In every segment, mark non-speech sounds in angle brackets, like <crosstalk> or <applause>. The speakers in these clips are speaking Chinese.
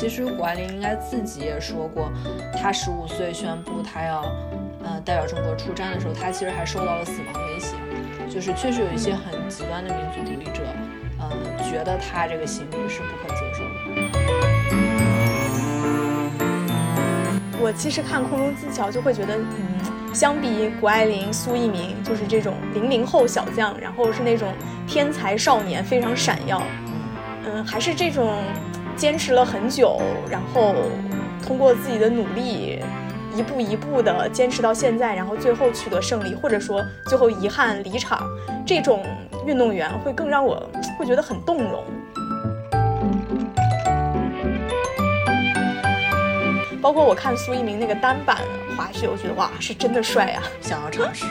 其实谷爱凌应该自己也说过，她十五岁宣布她要呃代表中国出战的时候，她其实还受到了死亡威胁，就是确实有一些很极端的民族主义者，呃，觉得她这个行为是不可接受的。我其实看《空中技巧》就会觉得，嗯，相比谷爱凌、苏翊鸣，就是这种零零后小将，然后是那种天才少年，非常闪耀。嗯，还是这种坚持了很久，然后通过自己的努力，一步一步的坚持到现在，然后最后取得胜利，或者说最后遗憾离场，这种运动员会更让我会觉得很动容。包括我看苏一鸣那个单板滑雪，我觉得哇，是真的帅啊！想要尝试？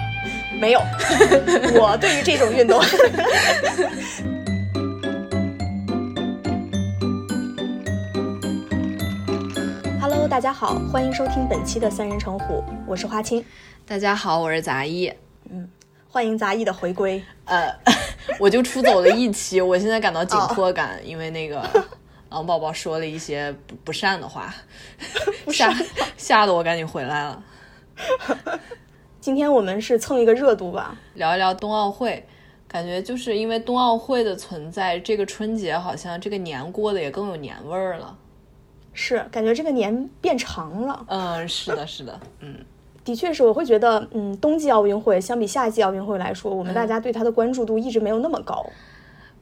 <laughs> 没有，<laughs> 我对于这种运动。<laughs> 大家好，欢迎收听本期的三人成虎，我是花青。大家好，我是杂艺。嗯，欢迎杂艺的回归。呃，<laughs> 我就出走了一期，<laughs> 我现在感到紧迫感，因为那个。<laughs> 狼宝宝说了一些不不善的话，吓吓得我赶紧回来了。今天我们是蹭一个热度吧，聊一聊冬奥会。感觉就是因为冬奥会的存在，这个春节好像这个年过得也更有年味儿了。是，感觉这个年变长了。嗯，是的，是的，嗯，的确是，我会觉得，嗯，冬季奥运会相比夏季奥运会来说，我们大家对它的关注度一直没有那么高。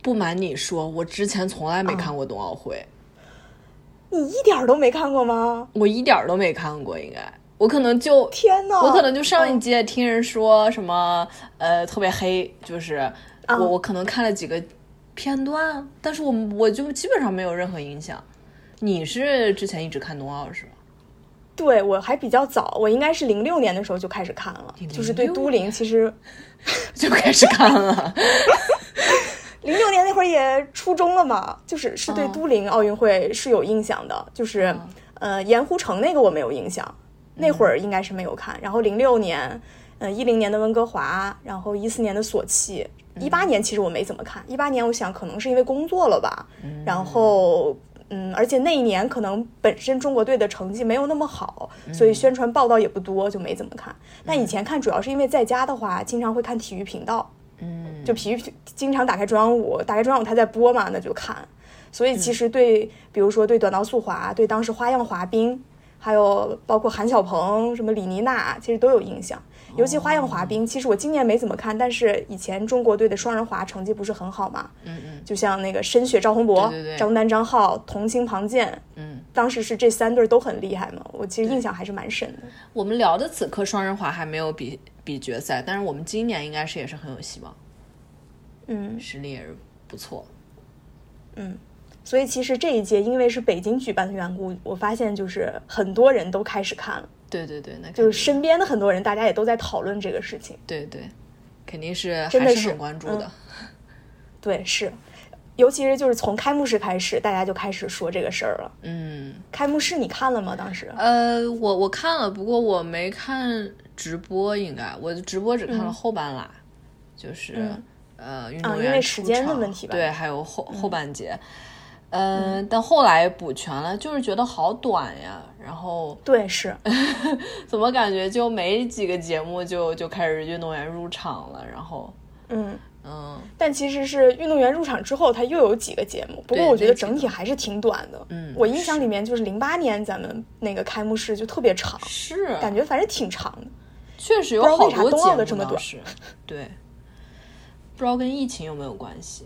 不瞒你说，我之前从来没看过冬奥会。你一点都没看过吗？我一点都没看过，应该我可能就天呐，我可能就上一届听人说什么呃特别黑，就是我我可能看了几个片段，但是我我就基本上没有任何印象。你是之前一直看冬奥是吗？对我还比较早，我应该是零六年的时候就开始看了，就是对都灵其实 <laughs> 就开始看了。<laughs> 零六年那会儿也初中了嘛，就是是对都灵奥运会是有印象的，就是呃盐湖城那个我没有印象，那会儿应该是没有看。然后零六年，呃一零年的温哥华，然后一四年的索契，一八年其实我没怎么看。一八年我想可能是因为工作了吧，然后嗯，而且那一年可能本身中国队的成绩没有那么好，所以宣传报道也不多，就没怎么看。但以前看主要是因为在家的话，经常会看体育频道。嗯，就体育经常打开中央五，打开中央五他在播嘛，那就看。所以其实对，比如说对短道速滑，对当时花样滑冰，还有包括韩晓鹏、什么李妮娜，其实都有印象。尤其花样滑冰，其实我今年没怎么看，但是以前中国队的双人滑成绩不是很好嘛。嗯嗯。就像那个申雪、赵宏博、张丹、张浩、童星、庞健，嗯，当时是这三对都很厉害嘛，我其实印象还是蛮深的。我们聊的此刻双人滑还没有比。比决赛，但是我们今年应该是也是很有希望，嗯，实力也是不错，嗯，所以其实这一届因为是北京举办的缘故，我发现就是很多人都开始看了，对对对，那就是身边的很多人，大家也都在讨论这个事情，对对，肯定是真的是很关注的，对是。尤其是就是从开幕式开始，大家就开始说这个事儿了。嗯，开幕式你看了吗？当时？呃，我我看了，不过我没看直播，应该我直播只看了后半拉，就是呃运动员因为时间的问题吧。对，还有后后半节。嗯，但后来补全了，就是觉得好短呀。然后对是，<laughs> 怎么感觉就没几个节目就就开始运动员入场了？然后嗯。嗯，但其实是运动员入场之后，他又有几个节目。不过我觉得整体还是挺短的。嗯，我印象里面就是零八年咱们那个开幕式就特别长，是感觉反正挺长的。确实有好多节目的这么短。对，不知道跟疫情有没有关系。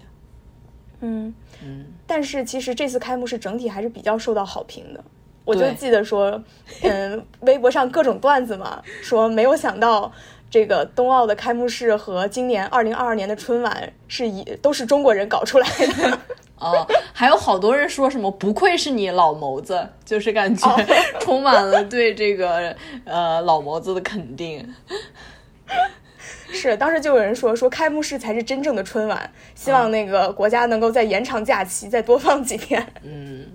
嗯嗯，但是其实这次开幕式整体还是比较受到好评的。我就记得说，嗯，微博上各种段子嘛，说没有想到。这个冬奥的开幕式和今年二零二二年的春晚是一都是中国人搞出来的 <laughs> 哦，还有好多人说什么不愧是你老谋子，就是感觉 <laughs> 充满了对这个呃老谋子的肯定。是，当时就有人说说开幕式才是真正的春晚，希望那个国家能够再延长假期，再多放几天。嗯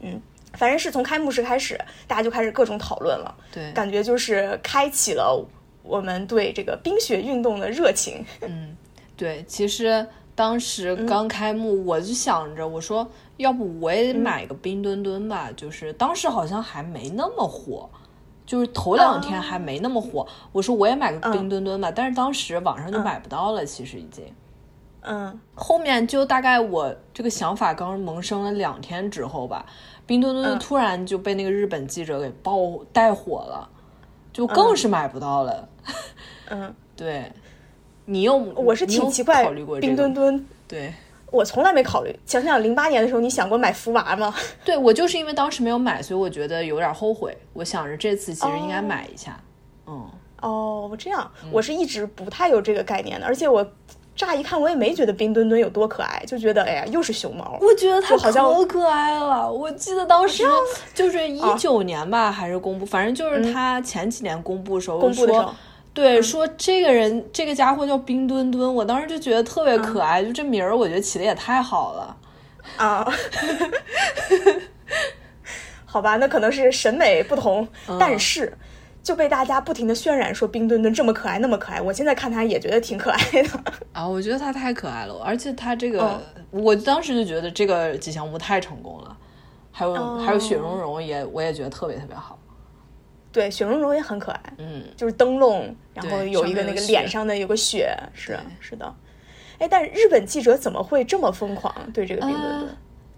嗯，反正是从开幕式开始，大家就开始各种讨论了。对，感觉就是开启了。我们对这个冰雪运动的热情，<laughs> 嗯，对，其实当时刚开幕，我就想着，我说要不我也买个冰墩墩吧，就是当时好像还没那么火，就是头两天还没那么火。我说我也买个冰墩墩吧，但是当时网上就买不到了，其实已经。嗯，后面就大概我这个想法刚萌生了两天之后吧，冰墩墩突然就被那个日本记者给爆带火了，就更是买不到了。嗯，<laughs> 对。你又我是挺奇怪，冰墩墩，对，我从来没考虑。想想零八年的时候，你想过买福娃吗？<laughs> 对，我就是因为当时没有买，所以我觉得有点后悔。我想着这次其实应该买一下。嗯，哦，这样，我是一直不太有这个概念的。而且我乍一看，我也没觉得冰墩墩有多可爱，就觉得哎呀，又是熊猫。我觉得它好像可可爱了。我记得当时就是一九年吧，还是公布，反正就是它前几年公布的时候，公布的时候。对，说这个人这个家伙叫冰墩墩，我当时就觉得特别可爱，就这名儿，我觉得起的也太好了啊！<laughs> 好吧，那可能是审美不同，但是就被大家不停的渲染说冰墩墩这么可爱，那么可爱。我现在看他也觉得挺可爱的啊，我觉得他太可爱了，而且他这个，我当时就觉得这个吉祥物太成功了，还有还有雪融融也，我也觉得特别特别好。对，雪融融也很可爱，嗯，就是灯笼，然后有一个那个脸上的有个雪，是是的，哎，但是日本记者怎么会这么疯狂对这个冰墩墩？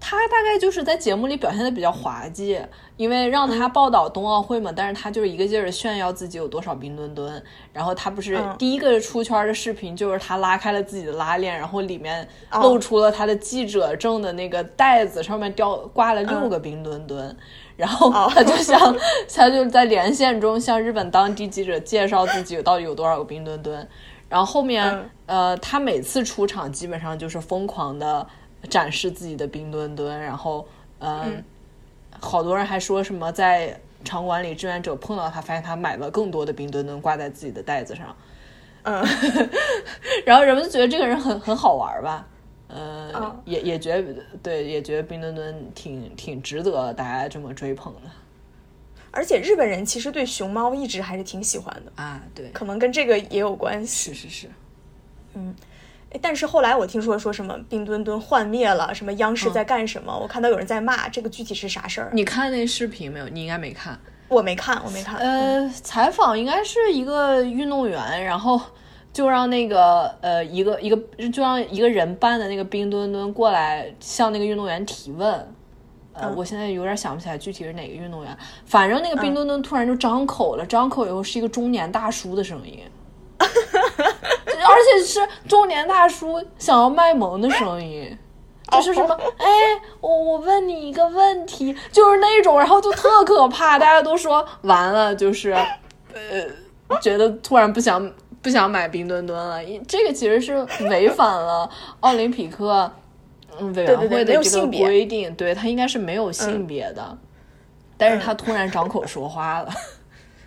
他大概就是在节目里表现的比较滑稽，因为让他报道冬奥会嘛，但是他就是一个劲儿炫耀自己有多少冰墩墩，然后他不是第一个出圈的视频，就是他拉开了自己的拉链，然后里面露出了他的记者证的那个袋子，上面吊挂了六个冰墩墩。然后他就像他就在连线中向日本当地记者介绍自己到底有多少个冰墩墩，然后后面呃他每次出场基本上就是疯狂的展示自己的冰墩墩，然后嗯。好多人还说什么在场馆里志愿者碰到他发现他买了更多的冰墩墩挂在自己的袋子上，嗯，<laughs> 然后人们就觉得这个人很很好玩吧。呃，也也觉得对，也觉得冰墩墩挺挺值得大家这么追捧的。而且日本人其实对熊猫一直还是挺喜欢的啊，对，可能跟这个也有关系。是是是，嗯，但是后来我听说说什么冰墩墩幻灭了，什么央视在干什么？我看到有人在骂，这个具体是啥事儿？你看那视频没有？你应该没看。我没看，我没看。呃，采访应该是一个运动员，然后。就让那个呃一个一个就让一个人扮的那个冰墩墩过来向那个运动员提问，呃，我现在有点想不起来具体是哪个运动员，反正那个冰墩墩突然就张口了，张口以后是一个中年大叔的声音，而且是中年大叔想要卖萌的声音，就是什么哎我我问你一个问题，就是那种，然后就特可怕，大家都说完了，就是呃觉得突然不想。不想买冰墩墩了，这个其实是违反了 <laughs> 奥林匹克委员会的这个规定，对他应该是没有性别的，但是他突然张口说话了，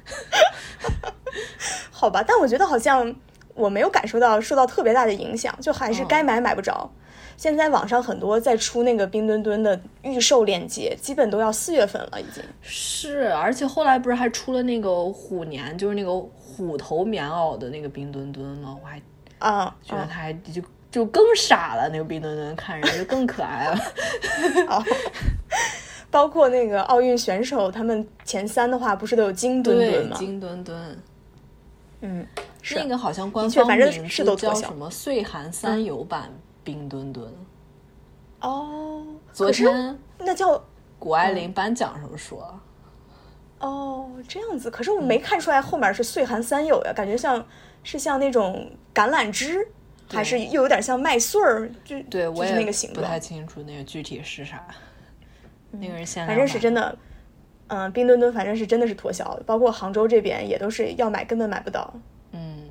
<laughs> 好吧，但我觉得好像我没有感受到受到特别大的影响，就还是该买买不着。现在网上很多在出那个冰墩墩的预售链接，基本都要四月份了，已经。是，而且后来不是还出了那个虎年，就是那个。虎头棉袄的那个冰墩墩吗？我还啊，觉得他还就就更傻了。那个冰墩墩看着就更可爱了。<laughs> 包括那个奥运选手，他们前三的话不是都有金墩墩吗？金墩墩。嗯，那个好像官方名字叫什么“岁寒三友版冰墩墩”。哦，昨天那叫谷爱凌颁奖时候说。哦，这样子，可是我没看出来后面是岁寒三友呀，感觉像是像那种橄榄枝，还是又有点像麦穗儿，就对，我也那个形状，不太清楚那个具体是啥。那个人现在反正是真的，嗯，冰墩墩反正是真的是脱销，包括杭州这边也都是要买根本买不到。嗯，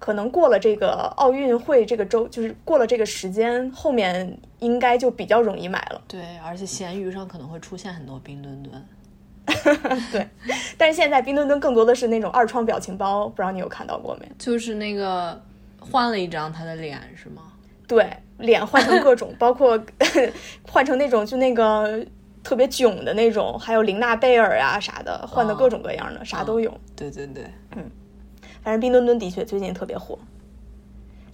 可能过了这个奥运会这个周，就是过了这个时间，后面应该就比较容易买了。对，而且闲鱼上可能会出现很多冰墩墩。<laughs> 对，但是现在冰墩墩更多的是那种二创表情包，不知道你有看到过没？就是那个换了一张他的脸是吗？对，脸换成各种，包括 <laughs> 换成那种就那个特别囧的那种，还有玲娜贝尔啊啥的，换的各种各样的，啥都有。对对对，嗯，反正冰墩墩的确最近特别火。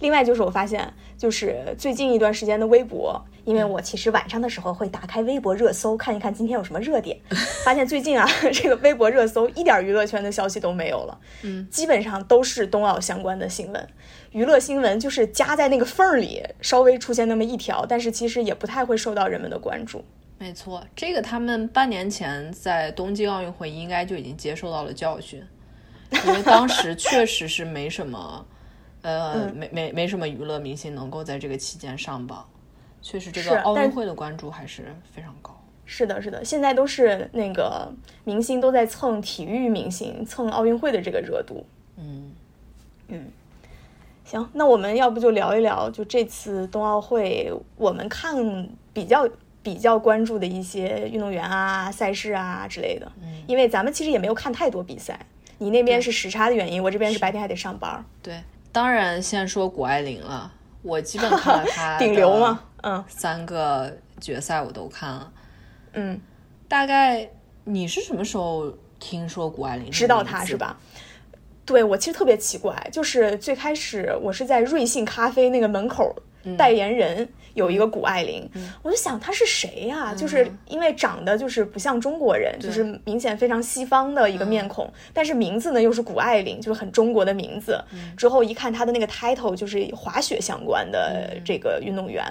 另外就是我发现，就是最近一段时间的微博，因为我其实晚上的时候会打开微博热搜看一看今天有什么热点，<laughs> 发现最近啊，<laughs> 这个微博热搜一点娱乐圈的消息都没有了，嗯，基本上都是冬奥相关的新闻，娱乐新闻就是夹在那个缝儿里，稍微出现那么一条，但是其实也不太会受到人们的关注。没错，这个他们半年前在东京奥运会应该就已经接受到了教训，因为当时确实是没什么。呃，没没没什么娱乐明星能够在这个期间上榜，确实这个奥运会的关注还是非常高。是的，是的，现在都是那个明星都在蹭体育明星，蹭奥运会的这个热度。嗯嗯，行，那我们要不就聊一聊，就这次冬奥会我们看比较比较关注的一些运动员啊、赛事啊之类的。嗯，因为咱们其实也没有看太多比赛，你那边是时差的原因，我这边是白天还得上班。对。当然，先说谷爱凌了。我基本看了她 <laughs> 顶流吗？嗯，三个决赛我都看了。嗯，大概你是什么时候听说谷爱凌？知道她是吧？对我其实特别奇怪，就是最开始我是在瑞幸咖啡那个门口，代言人有一个谷爱凌，我就想她是谁呀？就是因为长得就是不像中国人，就是明显非常西方的一个面孔，但是名字呢又是谷爱凌，就是很中国的名字。之后一看她的那个 title 就是滑雪相关的这个运动员，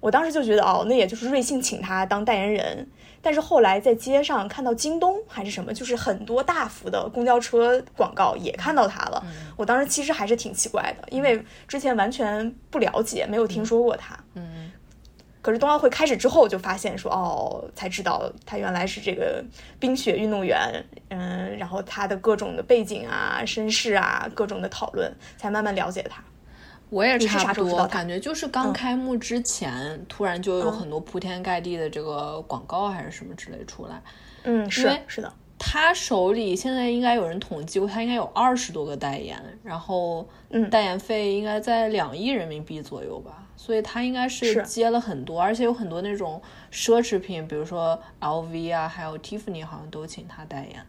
我当时就觉得哦，那也就是瑞幸请她当代言人。但是后来在街上看到京东还是什么，就是很多大幅的公交车广告也看到他了。我当时其实还是挺奇怪的，因为之前完全不了解，没有听说过他。嗯。可是冬奥会开始之后，就发现说哦，才知道他原来是这个冰雪运动员。嗯，然后他的各种的背景啊、身世啊、各种的讨论，才慢慢了解他。我也差不多，感觉就是刚开幕之前，突然就有很多铺天盖地的这个广告还是什么之类出来。嗯，是是的。他手里现在应该有人统计过，他应该有二十多个代言，然后代言费应该在两亿人民币左右吧。所以他应该是接了很多，而且有很多那种奢侈品，比如说 LV 啊，还有 Tiffany 好像都请他代言。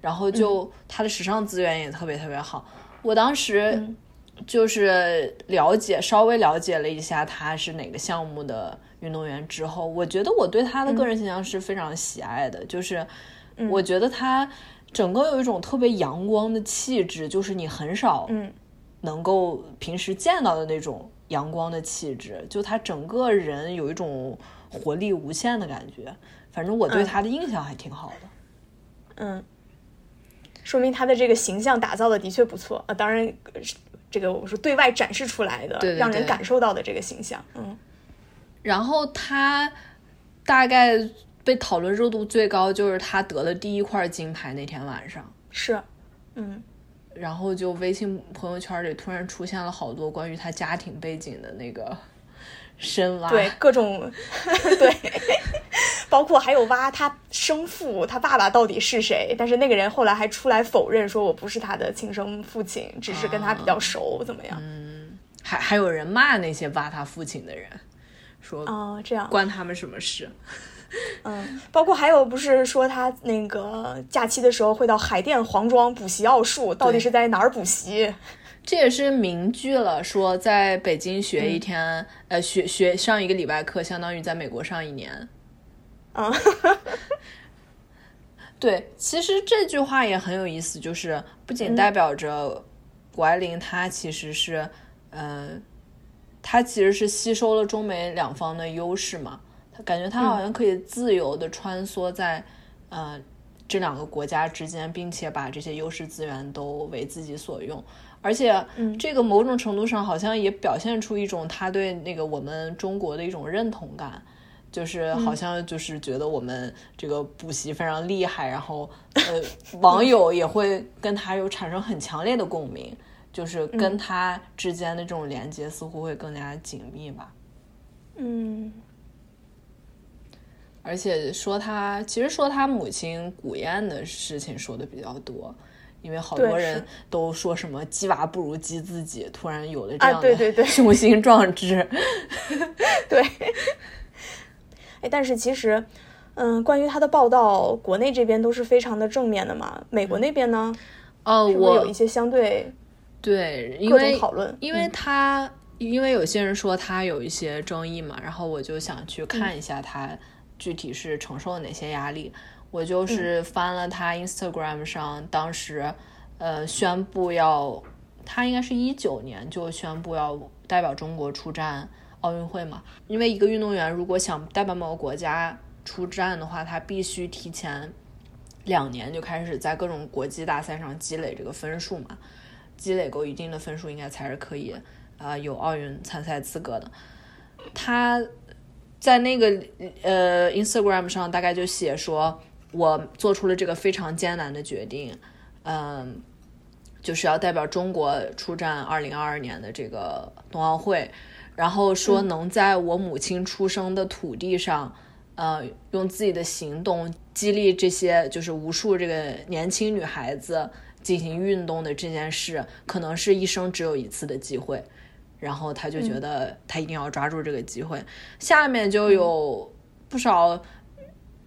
然后就他的时尚资源也特别特别好。我当时。就是了解稍微了解了一下他是哪个项目的运动员之后，我觉得我对他的个人形象是非常喜爱的。就是我觉得他整个有一种特别阳光的气质，就是你很少能够平时见到的那种阳光的气质。就他整个人有一种活力无限的感觉。反正我对他的印象还挺好的。嗯，说明他的这个形象打造的的确不错啊。当然。这个我们说对外展示出来的，让人感受到的这个形象，嗯。然后他大概被讨论热度最高，就是他得了第一块金牌那天晚上。是，嗯。然后就微信朋友圈里突然出现了好多关于他家庭背景的那个深挖，对各种 <laughs> 对。包括还有挖他生父，他爸爸到底是谁？但是那个人后来还出来否认，说我不是他的亲生父亲，只是跟他比较熟，怎么样？嗯，还还有人骂那些挖他父亲的人，说哦这样关他们什么事？<laughs> 嗯，包括还有不是说他那个假期的时候会到海淀黄庄补习奥数，到底是在哪儿补习？这也是名句了，说在北京学一天，呃，学学上一个礼拜课，相当于在美国上一年。啊，<laughs> 对，其实这句话也很有意思，就是不仅代表着谷爱凌，她其实是，嗯，她其实是吸收了中美两方的优势嘛，她感觉她好像可以自由的穿梭在，呃，这两个国家之间，并且把这些优势资源都为自己所用，而且这个某种程度上好像也表现出一种他对那个我们中国的一种认同感。就是好像就是觉得我们这个补习非常厉害，然后呃，<laughs> 网友也会跟他有产生很强烈的共鸣，就是跟他之间的这种连接似乎会更加紧密吧。嗯，而且说他其实说他母亲古燕的事情说的比较多，因为好多人都说什么鸡娃不如鸡自己，突然有了这样的雄心壮志，<laughs> 对。<laughs> 哎，但是其实，嗯，关于他的报道，国内这边都是非常的正面的嘛。美国那边呢？哦，我有一些相对，对，因为讨论，因为嗯他、因为有些人说他有一些争议嘛，然后我就想去看一下他具体是承受了哪些压力。我就是翻了他 Instagram 上当时呃宣布要，他应该是一九年就宣布要代表中国出战奥运会嘛，因为一个运动员如果想代表某个国家出战的话，他必须提前两年就开始在各种国际大赛上积累这个分数嘛。积累够一定的分数，应该才是可以啊、呃有奥运参赛资格的。他在那个呃 Instagram 上大概就写说，我做出了这个非常艰难的决定，嗯，就是要代表中国出战二零二二年的这个冬奥会，然后说能在我母亲出生的土地上。呃，用自己的行动激励这些就是无数这个年轻女孩子进行运动的这件事，可能是一生只有一次的机会。然后他就觉得他一定要抓住这个机会。下面就有不少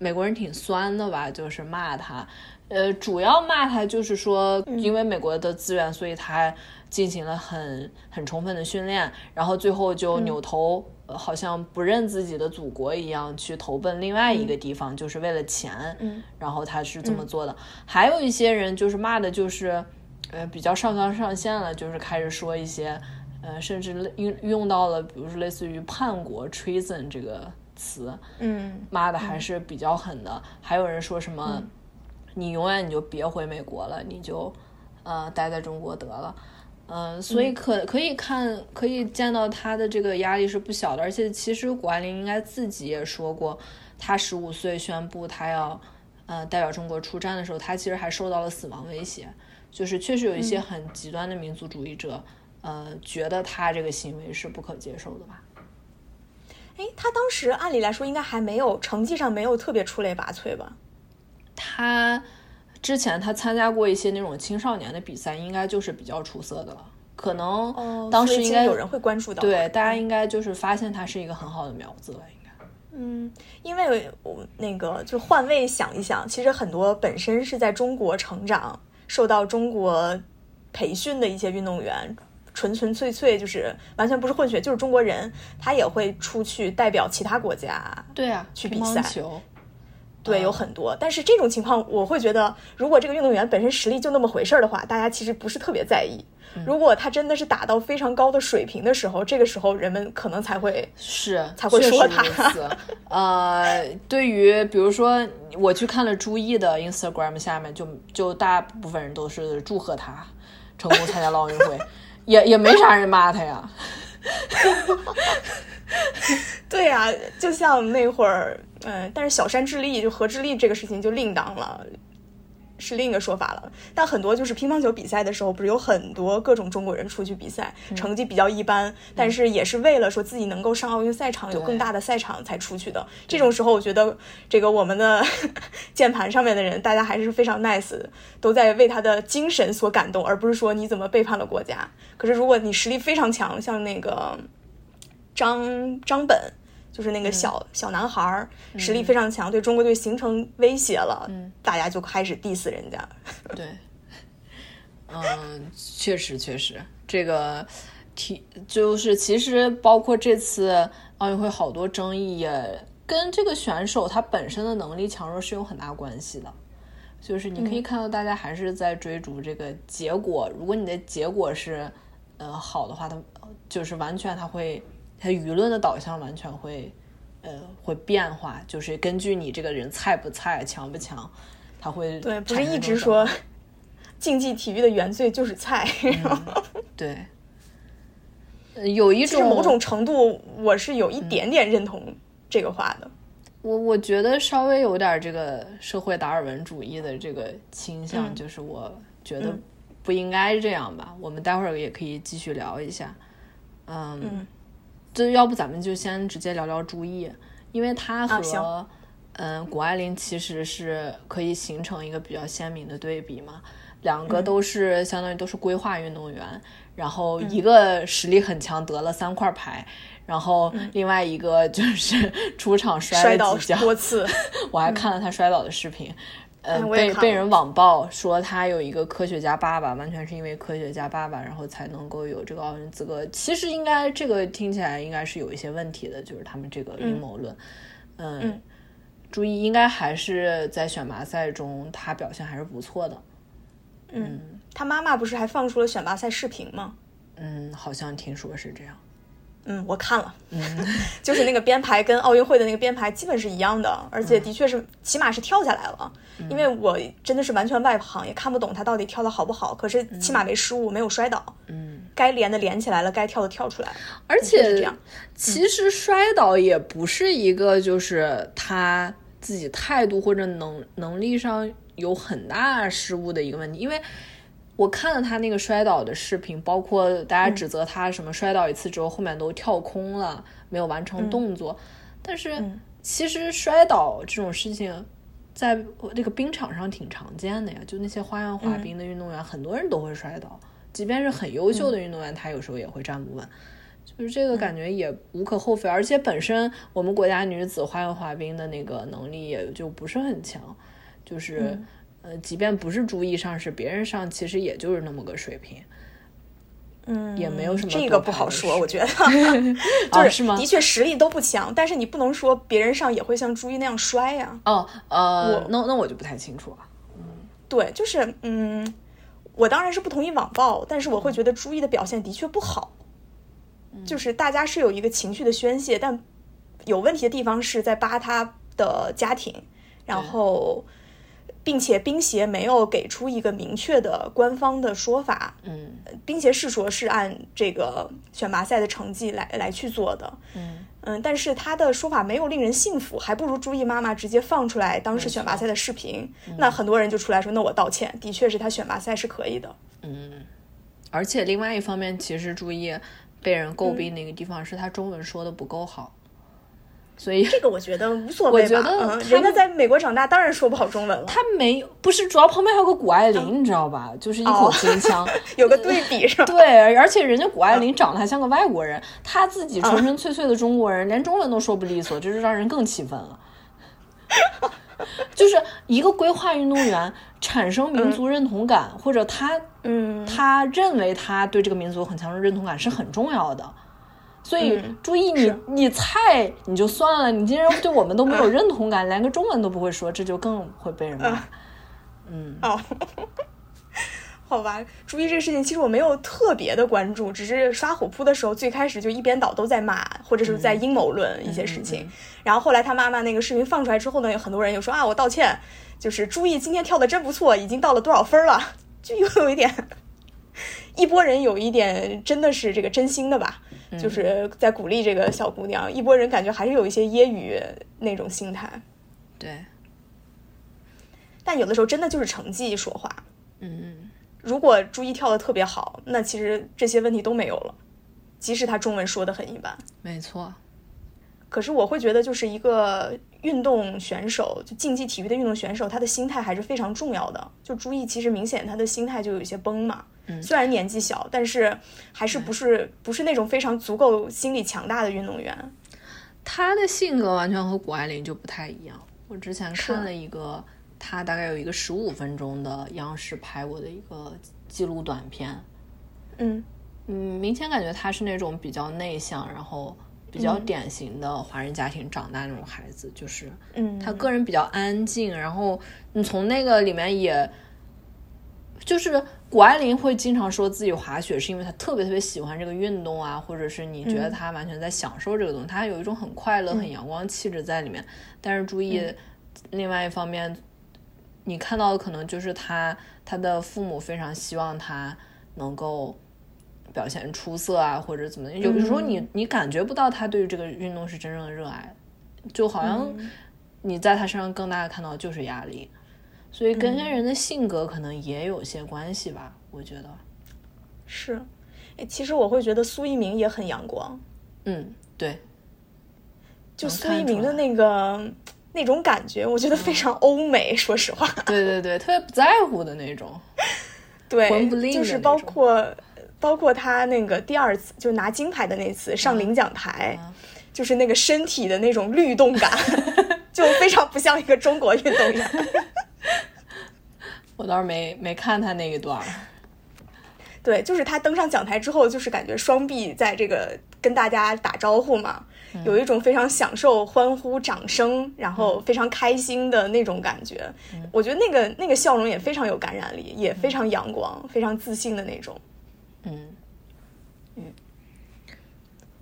美国人挺酸的吧，就是骂他。呃，主要骂他就是说，因为美国的资源，所以他进行了很很充分的训练，然后最后就扭头，呃好像不认自己的祖国一样，去投奔另外一个地方，就是为了钱。嗯，然后他是这么做的。还有一些人就是骂的，就是呃比较上纲上线了，就是开始说一些呃，甚至用用到了，比如说类似于叛国 （treason） 这个词，嗯骂的还是比较狠的。还有人说什么，嗯你永远你就别回美国了，你就呃待在中国得了。嗯、所以可可以看，可以见到他的这个压力是不小的，而且其实谷爱凌应该自己也说过，她十五岁宣布她要呃代表中国出战的时候，她其实还受到了死亡威胁，就是确实有一些很极端的民族主义者，呃，觉得她这个行为是不可接受的吧。哎，他当时按理来说应该还没有成绩上没有特别出类拔萃吧？他之前他参加过一些那种青少年的比赛，应该就是比较出色的了。可能哦，当时应该有人会关注到。对大家应该就是发现他是一个很好的苗子了，应该。嗯，因为我那个就换位想一想，其实很多本身是在中国成长、受到中国培训的一些运动员，纯纯粹粹就是完全不是混血，就是中国人，他也会出去代表其他国家。对啊，去比赛。球，对，嗯。有很多，但是这种情况，我会觉得，如果这个运动员本身实力就那么回事儿的话，大家其实不是特别在意。嗯。如果他真的是打到非常高的水平的时候，这个时候人们可能才会是才会说他。<laughs> 呃，对于比如说我去看了朱毅的 Instagram 下面就就大部分人都是祝贺他成功参加了奥运会，也也没啥人骂他呀。<laughs> 对呀、就像那会儿，嗯、但是小山智利就何智利这个事情就另当了，是另一个说法了。但很多就是乒乓球比赛的时候，不是有很多各种中国人出去比赛，成绩比较一般，但是也是为了说自己能够上奥运赛场，有更大的赛场才出去的。这种时候，我觉得这个我们的 <laughs> 键盘上面的人，大家还是非常 nice，都在为他的精神所感动，而不是说你怎么背叛了国家。可是如果你实力非常强，像那个张张本。就是那个小、小男孩儿，实力非常强，对中国队形成威胁了，大家就开始 diss 人家。对，<laughs> 嗯，确实确实，这个体就是其实包括这次奥运会好多争议也跟这个选手他本身的能力强弱是有很大关系的。就是你可以看到大家还是在追逐这个结果，如果你的结果是呃好的话，他就是完全他会它舆论的导向完全会呃会变化，就是根据你这个人菜不菜、强不强，他会对，不是一直说竞技体育的原罪就是菜，对，呃有一种某种程度我是有一点点认同这个话的。我我觉得稍微有点这个社会达尔文主义的这个倾向，嗯就是我觉得不应该这样吧。我们待会儿也可以继续聊一下。嗯，嗯这要不咱们就先直接聊聊朱毅，因为他和、啊嗯谷爱凌其实是可以形成一个比较鲜明的对比嘛。两嗯个都是、相当于都是规划运动员，然后一个实力很强，得了三块牌，然后另外一个就是 <laughs> 出场摔跤，多次，<laughs> 我还看了他摔倒的视频。呃嗯我也看了被被人网暴说他有一个科学家爸爸，完全是因为科学家爸爸，然后才能够有这个奥运资格。其实应该这个听起来应该是有一些问题的，就是他们这个阴谋论。嗯，嗯注意应该还是在选拔赛中他表现还是不错的。嗯他妈妈不是还放出了选拔赛视频吗？嗯，好像听说是这样。嗯，我看了，<laughs> 就是那个编排跟奥运会的那个编排基本是一样的，而且的确是起码是跳下来了。因为我真的是完全外行，也看不懂他到底跳的好不好，可是起码没失误，没有摔倒。嗯，该连的连起来了，该跳的跳出来。而且其实摔倒也不是一个就是他自己态度或者能能力上有很大失误的一个问题，因为。我看了他那个摔倒的视频，包括大家指责他什么摔倒一次之后后面都跳空了，没有完成动作。但是其实摔倒这种事情，在这个冰场上挺常见的呀。就那些花样滑冰的运动员，很多人都会摔倒，即便是很优秀的运动员，他有时候也会站不稳。就是这个感觉也无可厚非，而且本身我们国家女子花样滑冰的那个能力也就不是很强，就是。呃，即便不是朱毅上，是别人上，其实也就是那么个水平，嗯，也没有什么这个不好说，我觉得啊 <laughs> <laughs> 就是吗的确实力都不强，但是你不能说别人上也会像朱一那样摔呀、哦，呃我，那那我就不太清楚了。嗯对，就是嗯，我当然是不同意网暴，但是我会觉得朱一的表现的确不好。就是大家是有一个情绪的宣泄，但有问题的地方是在扒他的家庭，然后并且冰协没有给出一个明确的官方的说法。嗯。冰协是说是按这个选拔赛的成绩来来去做的，嗯。嗯，但是他的说法没有令人信服，还不如朱毅妈妈直接放出来当时选拔赛的视频，那很多人就出来说，那我道歉，的确是他选拔赛是可以的，嗯，而且另外一方面，其实朱毅被人诟病的一个地方是他中文说的不够好，所以这个我觉得无所谓吧，我觉得人家在美国长大，当然说不好中文了，他没有不是主要旁边还有个谷爱凌，你知道吧？就是一口哦京腔。有个对比是吧？对，而且人家谷爱凌长得还像个外国人，她自己纯纯粹粹的中国人，连中文都说不利索，这就让人更气愤了。<laughs> 就是一个规划运动员产生民族认同感，或者他嗯，他认为他对这个民族有很强的认同感是很重要的。所以嗯注意你，你菜你就算了，你竟然对我们都没有认同感，连个中文都不会说，这就更会被人骂。嗯哦。<laughs> 好吧，注意这个事情其实我没有特别的关注，只是刷虎扑的时候，最开始就一边倒都在骂，或者是在阴谋论一些事情。然后后来他妈妈那个视频放出来之后呢，有很多人又说啊，我道歉，就是注意今天跳的真不错，已经到了多少分了，就又有一点，一波人有一点真的是这个真心的吧，就是在鼓励这个小姑娘，一波人感觉还是有一些揶揄那种心态，对，但有的时候真的就是成绩说话。嗯如果朱一跳的特别好，那其实这些问题都没有了，即使他中文说的很一般。没错。可是我会觉得，就是一个运动选手，就竞技体育的运动选手，他的心态还是非常重要的。就朱毅其实明显他的心态就有一些崩嘛，嗯。虽然年纪小，但是还是不是不是那种非常足够心理强大的运动员。他的性格完全和谷爱凌就不太一样。我之前看了一个，他大概有一个十五分钟的央视拍过的一个记录短片，嗯。嗯，明显感觉他是那种比较内向，然后比较典型的华人家庭长大那种孩子，就是嗯，他个人比较安静，然后你从那个里面也，就是谷爱凌会经常说自己滑雪是因为她特别特别喜欢这个运动啊，或者是你觉得她完全在享受这个东西，她有一种很快乐、很阳光气质在里面。但是注意，另外一方面，你看到的可能就是她，她的父母非常希望她能够。表现出色啊，或者怎么样？有的时候你你感觉不到他对于这个运动是真正的热爱，就好像你在他身上更大的看到就是压力，所以跟人的性格可能也有些关系吧，我觉得。是。哎，其实我会觉得苏一鸣也很阳光，嗯，对，就苏一鸣的那个那种感觉，我觉得非常欧美。说实话，对对对，特别不在乎的那种。对魂不，吝就是包括包括他那个第二次就拿金牌的那次上领奖台，嗯就是那个身体的那种律动感，<laughs> 就非常不像一个中国运动员。<laughs> 我倒是没没看他那一段。<laughs> 对，就是他登上讲台之后，就是感觉双臂在这个跟大家打招呼嘛，有一种非常享受、欢呼、掌声，然后非常开心的那种感觉。我觉得那个那个笑容也非常有感染力，也非常阳光、非常自信的那种。嗯嗯，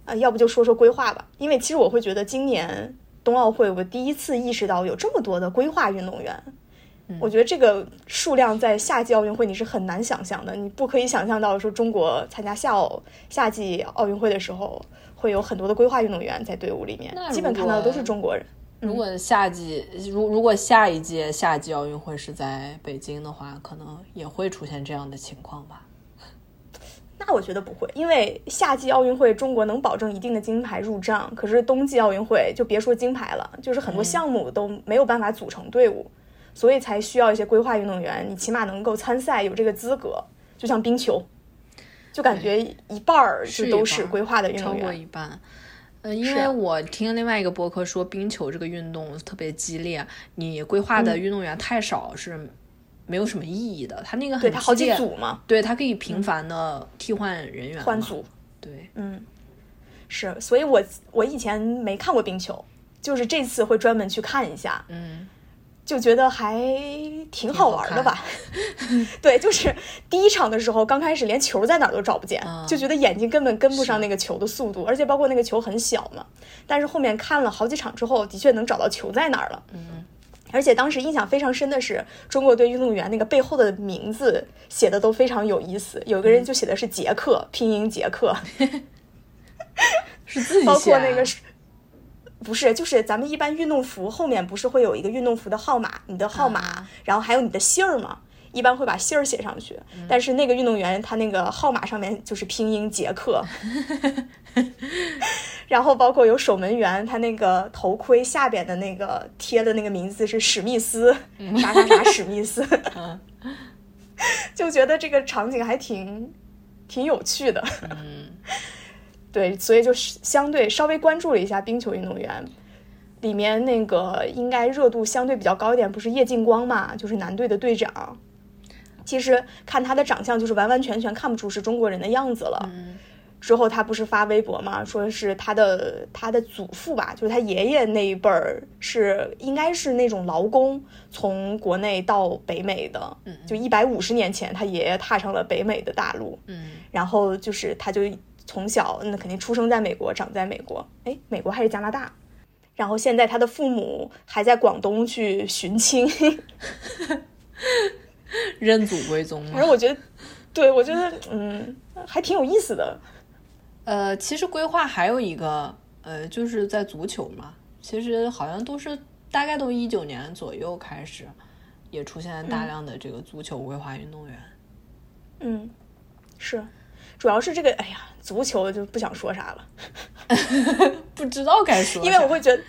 啊，要不就说说规划吧，因为其实我会觉得今年冬奥会，我第一次意识到有这么多的规划运动员。我觉得这个数量在夏季奥运会你是很难想象的，你不可以想象到说中国参加夏奥夏季奥运会的时候会有很多的规划运动员在队伍里面，基本看到的都是中国人。如果夏季如如果下一届夏季奥运会是在北京的话，可能也会出现这样的情况吧。那我觉得不会，因为夏季奥运会中国能保证一定的金牌入账，可是冬季奥运会就别说金牌了，就是很多项目都没有办法组成队伍。所以才需要一些规划运动员，你起码能够参赛，有这个资格。就像冰球，就感觉一半儿就都是规划的运动员，超过一半。呃，因为我听另外一个博客说，冰球这个运动特别激烈，你规划的运动员太少是没有什么意义的。他那个很他好几组嘛，对他可以频繁的替换人员换组。对，嗯，是。所以我我以前没看过冰球，就是这次会专门去看一下。嗯。就觉得还挺好玩的吧，<laughs> 对，就是第一场的时候，刚开始连球在哪儿都找不见，就觉得眼睛根本跟不上那个球的速度，而且包括那个球很小嘛。但是后面看了好几场之后，的确能找到球在哪儿了。嗯，而且当时印象非常深的是，中国队运动员那个背后的名字写的都非常有意思，有个人就写的是杰克，拼音杰克，<laughs> 是自己包括那个是。不是，就是咱们一般运动服后面不是会有一个运动服的号码，你的号码，然后还有你的姓儿嘛？一般会把姓儿写上去。但是那个运动员他那个号码上面就是拼音杰克，<laughs> 然后包括有守门员，他那个头盔下边的那个贴的那个名字是史密斯，啥啥啥史密斯，<laughs> 就觉得这个场景还挺挺有趣的。对，所以就是相对稍微关注了一下冰球运动员，里面那个应该热度相对比较高一点，不是叶静光嘛，就是男队的队长。其实看他的长相，就是完完全全看不出是中国人的样子了。之后他不是发微博嘛，说是他的他的祖父吧，就是他爷爷那一辈儿是应该是那种劳工从国内到北美的，就一百五十年前他爷爷踏上了北美的大陆。嗯，然后就是他就。从小那肯定出生在美国，长在美国，哎，美国还是加拿大？然后现在他的父母还在广东去寻亲，认祖归宗。反正我觉得，对我觉得，嗯，还挺有意思的。呃，其实规划还有一个，呃，就是在足球嘛，其实好像都是大概都一九年左右开始，也出现大量的这个足球规划运动员。嗯，是。主要是这个，哎呀，足球就不想说啥了，<laughs> 不知道该说。因为我会觉得，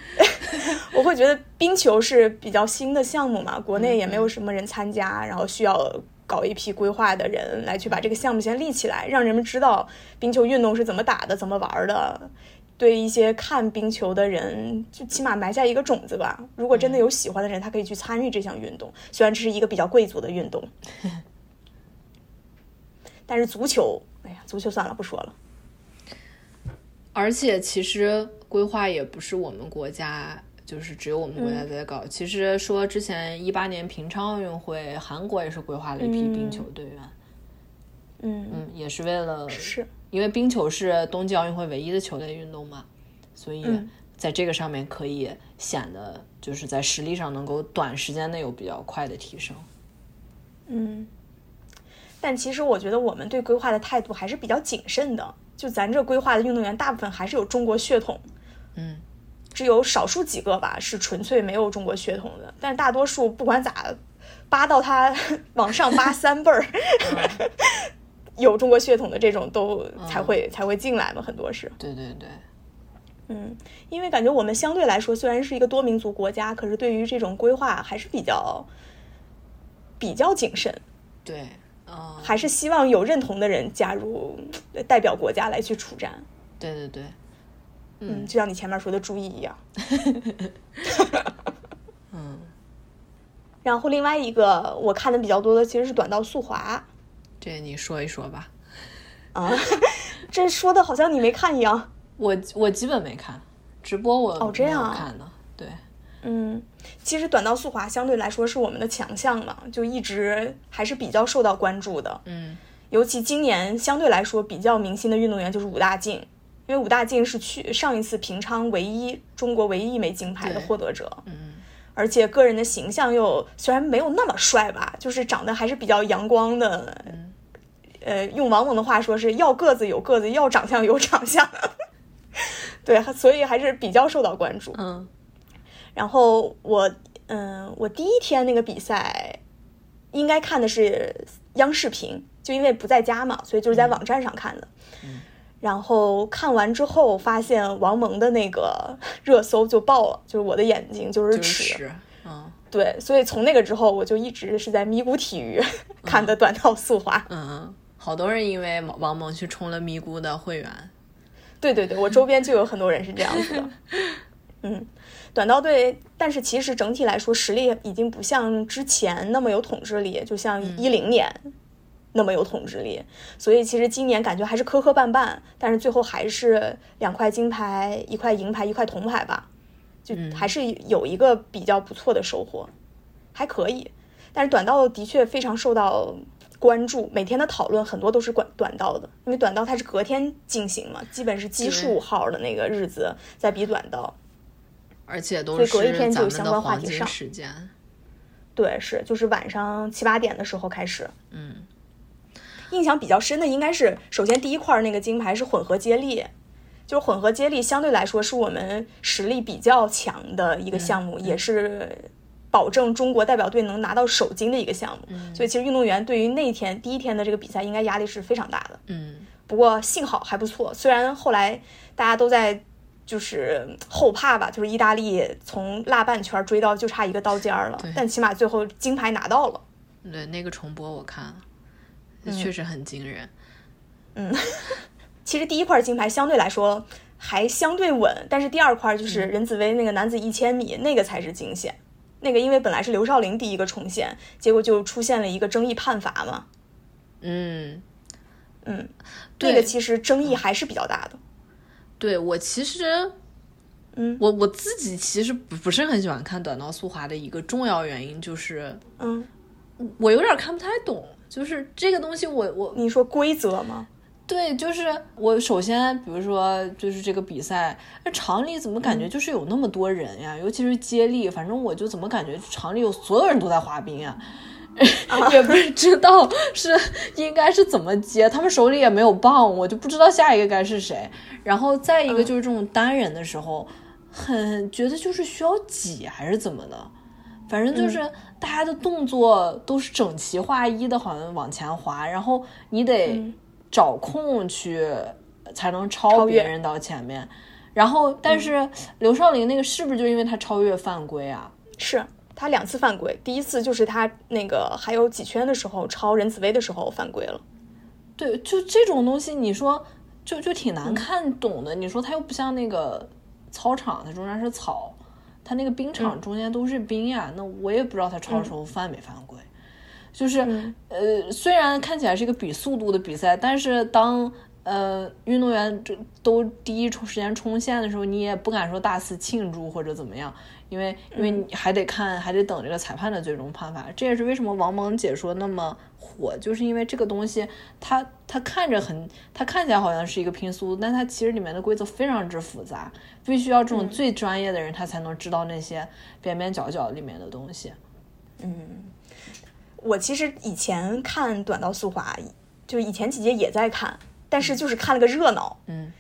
<laughs> 我会觉得冰球是比较新的项目嘛，国内也没有什么人参加，然后需要搞一批规划的人来去把这个项目先立起来，让人们知道冰球运动是怎么打的、怎么玩的。对一些看冰球的人，就起码埋下一个种子吧。如果真的有喜欢的人，他可以去参与这项运动，虽然这是一个比较贵族的运动，<laughs> 但是足球。哎呀，足球算了，不说了。而且其实规划也不是我们国家，就是只有我们国家在搞。其实说之前一八年平昌奥运会，韩国也是规划了一批冰球队员。嗯嗯，也是为了是，因为冰球是冬季奥运会唯一的球类运动嘛，所以在这个上面可以显得就是在实力上能够短时间内有比较快的提升。嗯。但其实我觉得我们对规划的态度还是比较谨慎的。就咱这规划的运动员，大部分还是有中国血统，嗯，只有少数几个吧是纯粹没有中国血统的。但是大多数不管咋扒到他 <laughs> 往上扒三辈儿，<laughs> 有中国血统的这种都才会才会进来嘛，很多是。对对对，嗯，因为感觉我们相对来说虽然是一个多民族国家，可是对于这种规划还是比较比较谨慎。对。还是希望有认同的人加入，代表国家来去出战。对对对，嗯，就像你前面说的注意一样。<laughs> 嗯，然后另外一个我看的比较多的其实是短道速滑。这你说一说吧。啊，<laughs> 这说的好像你没看一样。我我基本没看直播，我哦这样看的。对，嗯，其实短道速滑相对来说是我们的强项嘛，就一直还是比较受到关注的。嗯，尤其今年相对来说比较明星的运动员就是武大靖，因为武大靖是去上一次平昌唯一中国唯一一枚金牌的获得者。嗯，而且个人的形象又虽然没有那么帅吧，就是长得还是比较阳光的。嗯呃，用王蒙的话说是要个子有个子，要长相有长相。<laughs> 对，所以还是比较受到关注。嗯，然后我，嗯，我第一天那个比赛应该看的是央视频，就因为不在家嘛，所以就是在网站上看的。嗯，然后看完之后，发现王蒙的那个 <laughs> 热搜就爆了，就是我的眼睛就是尺。嗯，对，所以从那个之后，我就一直是在咪咕体育 <laughs> 看的短道速滑。嗯嗯。好多人因为王蒙去充了咪咕的会员，对对对，我周边就有很多人是这样子的。<laughs> 嗯，短道队，但是其实整体来说实力已经不像之前那么有统治力，就像一零年那么有统治力。所以其实今年感觉还是磕磕绊绊，但是最后还是两块金牌、一块银牌、一块铜牌吧，就还是有一个比较不错的收获，还可以。但是短道的确非常受到。关注每天的讨论很多都是短短道的，因为短道它是隔天进行嘛，基本是奇数号的那个日子在比短道，而且都是隔一天就有相关话题上。时间，对，是就是晚上七八点的时候开始。嗯，印象比较深的应该是，首先第一块那个金牌是混合接力，就是混合接力相对来说是我们实力比较强的一个项目，也是。保证中国代表队能拿到首金的一个项目，所以其实运动员对于那天第一天的这个比赛应该压力是非常大的。嗯，不过幸好还不错，虽然后来大家都在就是后怕吧，就是意大利从腊半圈追到就差一个刀尖了，但起码最后金牌拿到了。对，那个重播我看了，确实很惊人。嗯，<laughs> 其实第一块金牌相对来说还相对稳，但是第二块就是任子威那个男子一千米那个才是惊险。那个因为本来是刘少林第一个冲线，结果就出现了一个争议判罚嘛。嗯嗯，那个其实争议还是比较大的。对我其实，嗯，我我自己其实不不是很喜欢看短道速滑的一个重要原因就是，嗯，我有点看不太懂，就是这个东西我我你说规则吗？对，就是我首先，比如说，就是这个比赛，那场里怎么感觉就是有那么多人呀？尤其是接力，反正我就怎么感觉场里有所有人都在滑冰啊，<laughs> 也不知道是应该是怎么接，他们手里也没有棒，我就不知道下一个该是谁。然后再一个就是这种单人的时候，很觉得就是需要挤还是怎么的，反正就是大家的动作都是整齐划一的，好像往前滑，然后你得。找空去才能超别人到前面，然后但是刘少林那个是不是就因为他超越犯规啊？是他两次犯规，第一次就是他那个还有几圈的时候超任子威的时候犯规了。对，就这种东西，你说就就挺难看懂的。你说他又不像那个操场，它中间是草，他那个冰场中间都是冰呀，那我也不知道他超的时候犯没犯规。就是，呃，虽然看起来是一个比速度的比赛，但是当呃运动员这都第一冲时间冲线的时候，你也不敢说大肆庆祝或者怎么样，因为因为你还得看，还得等这个裁判的最终判罚。这也是为什么王蒙解说那么火，就是因为这个东西，它它看着很，它看起来好像是一个拼速度，但它其实里面的规则非常之复杂，必须要这种最专业的人他才能知道那些边边角角里面的东西。嗯。我其实以前看短道速滑，就以前几届也在看，但是就是看了个热闹。嗯，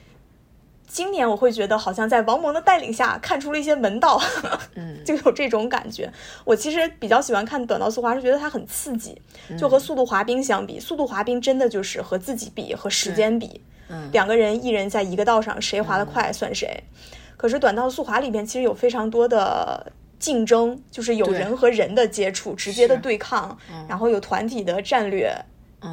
今年我会觉得好像在王蒙的带领下看出了一些门道。<laughs> 嗯，就有这种感觉。我其实比较喜欢看短道速滑，是觉得它很刺激。就和速度滑冰相比，速度滑冰真的就是和自己比，和时间比。嗯，两个人一人在一个道上，谁滑得快算谁。可是短道速滑里面其实有非常多的。竞争就是有人和人的接触，直接的对抗，然后有团体的战略，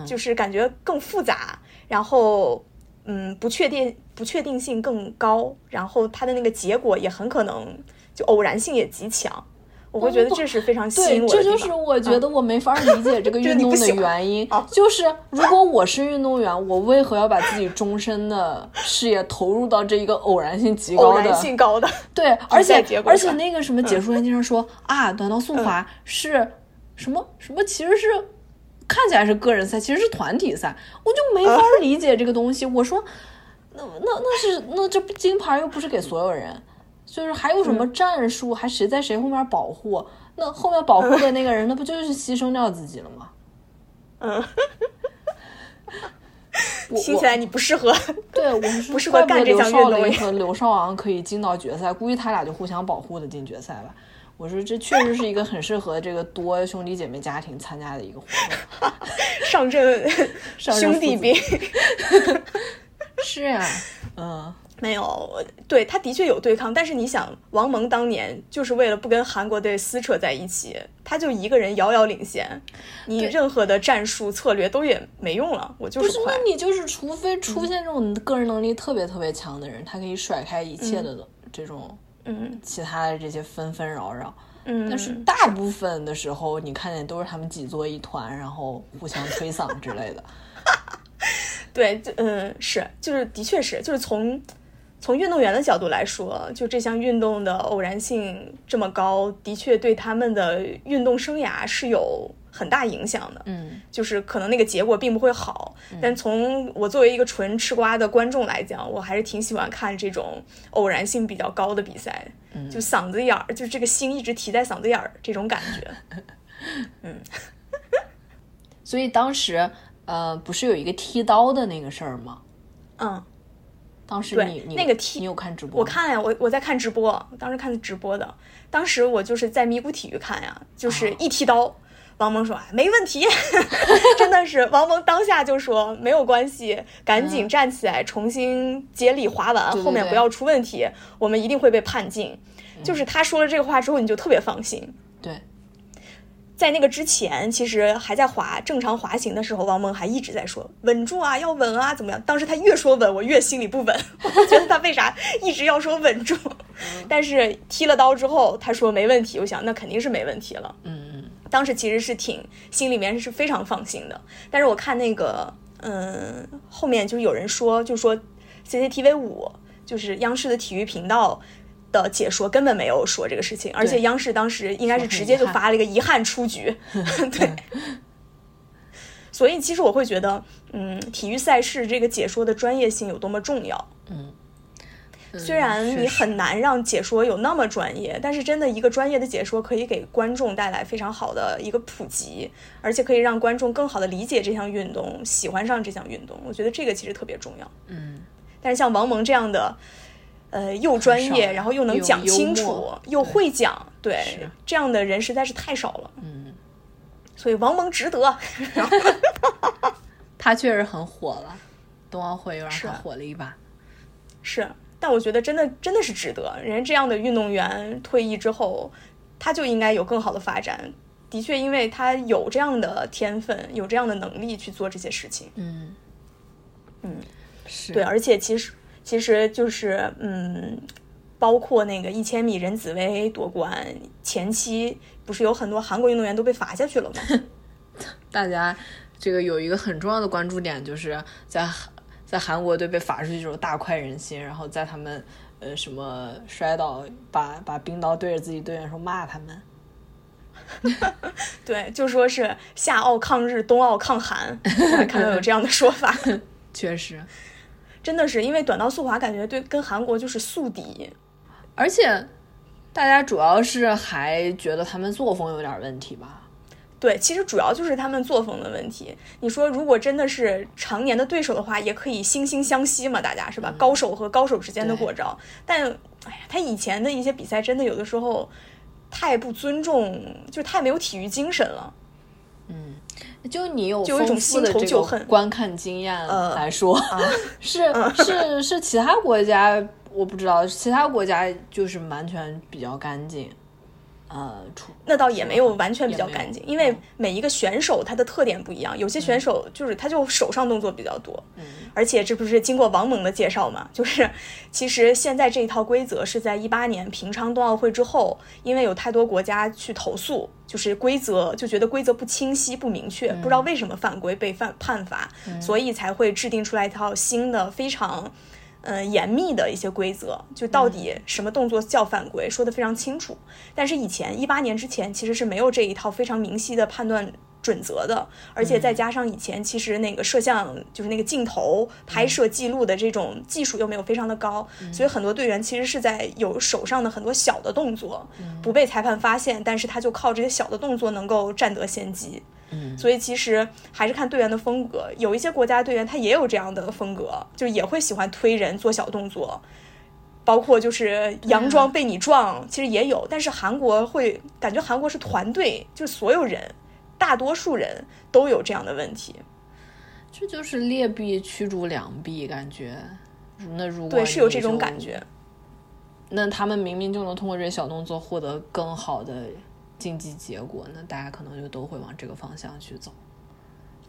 就是感觉更复杂，然后嗯，不确定不确定性更高，然后它的那个结果也很可能就偶然性也极强。我会觉得这是非常吸引我的。对，这就是我觉得我没法理解这个 <laughs> 运动的原因。就是如果我是运动员，我为何要把自己终身的事业投入到这一个偶然性极高的、偶然性高的？<laughs> 对，而且而且那个什么解说员经常说啊，短道速滑是什么什么，其实是看起来是个人赛，其实是团体赛，我就没法理解这个东西。<laughs> 我说，那那那是那这金牌又不是给所有人。就是还有什么战术，还谁在谁后面保护？那后面保护的那个人，<laughs> 那不就是牺牲掉自己了吗？嗯，听起来你不适合。对，我们不适合干这项运动。刘少林和刘少昂可以进到决赛，估计他俩就互相保护的进决赛吧。我说这确实是一个很适合这个多兄弟姐妹家庭参加的一个活动。<laughs> <laughs> 上阵兄弟兵。<laughs> 是呀，嗯。没有，对他的确有对抗，但是你想，王蒙当年就是为了不跟韩国队撕扯在一起，他就一个人遥遥领先，你任何的战术策略都也没用了。我就是不是，那你就是除非出现这种个人能力特别特别强的人，他可以甩开一切的这种嗯其他的这些纷纷扰扰。嗯，但是大部分的时候，你看见都是他们挤作一团，然后互相吹嗓之类的。<laughs> 对，嗯，是，就是的确是，就是从。从运动员的角度来说，就这项运动的偶然性这么高，的确对他们的运动生涯是有很大影响的。嗯，就是可能那个结果并不会好，但从我作为一个纯吃瓜的观众来讲，我还是挺喜欢看这种偶然性比较高的比赛。嗯，就嗓子眼儿，就这个心一直提在嗓子眼儿这种感觉。<laughs> 嗯，<laughs> 所以当时呃，不是有一个踢刀的那个事儿吗？嗯。当时你那个踢，你有看直播？我看呀，我我在看直播，当时看的直播的。当时我就是在咪咕体育看呀，就是一踢刀，王蒙说没问题，<laughs> 真的是王蒙当下就说没有关系，赶紧站起来重新接力滑完，后面不要出问题，我们一定会被判进。就是他说了这个话之后，你就特别放心。对。在那个之前，其实还在滑正常滑行的时候，王蒙还一直在说稳住啊，要稳啊，怎么样？当时他越说稳，我越心里不稳，<laughs> 我觉得他为啥一直要说稳住？但是踢了刀之后，他说没问题，我想那肯定是没问题了。嗯嗯，当时其实是挺心里面是非常放心的。但是我看那个，嗯，后面就有人说，就说 CCTV 五就是央视的体育频道。的解说根本没有说这个事情，而且央视当时应该是直接就发了一个遗憾出局。<laughs> 对，所以其实我会觉得，嗯，体育赛事这个解说的专业性有多么重要。嗯，虽然你很难让解说有那么专业，但是真的一个专业的解说可以给观众带来非常好的一个普及，而且可以让观众更好的理解这项运动，喜欢上这项运动。我觉得这个其实特别重要。嗯，但是像王蒙这样的。呃，又专业，然后又能讲清楚，又会讲，对，这样的人实在是太少了。嗯，所以王蒙值得。<laughs> <laughs> 他确实很火了，冬奥会又让他火了一把。是，但我觉得真的真的是值得。人家这样的运动员退役之后，他就应该有更好的发展。的确，因为他有这样的天分，有这样的能力去做这些事情。嗯嗯，是对，而且其实。其实就是，嗯，包括那个一千米任子威夺冠前期，不是有很多韩国运动员都被罚下去了吗？<laughs> 大家这个有一个很重要的关注点，就是在在韩国队被罚出去之后大快人心，然后在他们呃什么摔倒，把把冰刀对着自己队员说骂他们，<laughs> 对，就说是夏奥抗日，冬奥抗韩，我还看到有这样的说法 <laughs> <laughs> 确实。真的是因为短道速滑，感觉对跟韩国就是宿敌，而且大家主要是还觉得他们作风有点问题吧？对，其实主要就是他们作风的问题。你说如果真的是常年的对手的话，也可以惺惺相惜嘛，大家是吧？高手和高手之间的过招。但哎呀，他以前的一些比赛真的有的时候太不尊重，就太没有体育精神了。嗯。就你有丰富的这个观看经验来说，<laughs> 是是是其他国家我不知道，其他国家就是完全比较干净。呃，出那倒也没有完全比较干净，因为每一个选手他的特点不一样，有些选手就是他就手上动作比较多，嗯。而且这不是经过王蒙的介绍嘛，<laughs> 就是其实现在这一套规则是在一八年平昌冬奥会之后，因为有太多国家去投诉，就是规则就觉得规则不清晰不明确，不知道为什么犯规被犯判罚，所以才会制定出来一套新的非常。呃，严密的一些规则，就到底什么动作叫犯规，说的非常清楚。但是以前一八年之前，其实是没有这一套非常明晰的判断准则的，而且再加上以前其实那个摄像就是那个镜头拍摄记录的这种技术又没有非常的高，所以很多队员其实是在有手上的很多小的动作不被裁判发现，但是他就靠这些小的动作能够占得先机。嗯所以其实还是看队员的风格，有一些国家队员他也有这样的风格，就也会喜欢推人做小动作，包括就是佯装被你撞，其实也有。但是韩国会感觉韩国是团队，就是所有人，大多数人都有这样的问题。这就是劣币驱逐良币，感觉。那如果对，是有这种感觉。那他们明明就能通过这些小动作获得更好的竞技结果，那大家可能就都会往这个方向去走。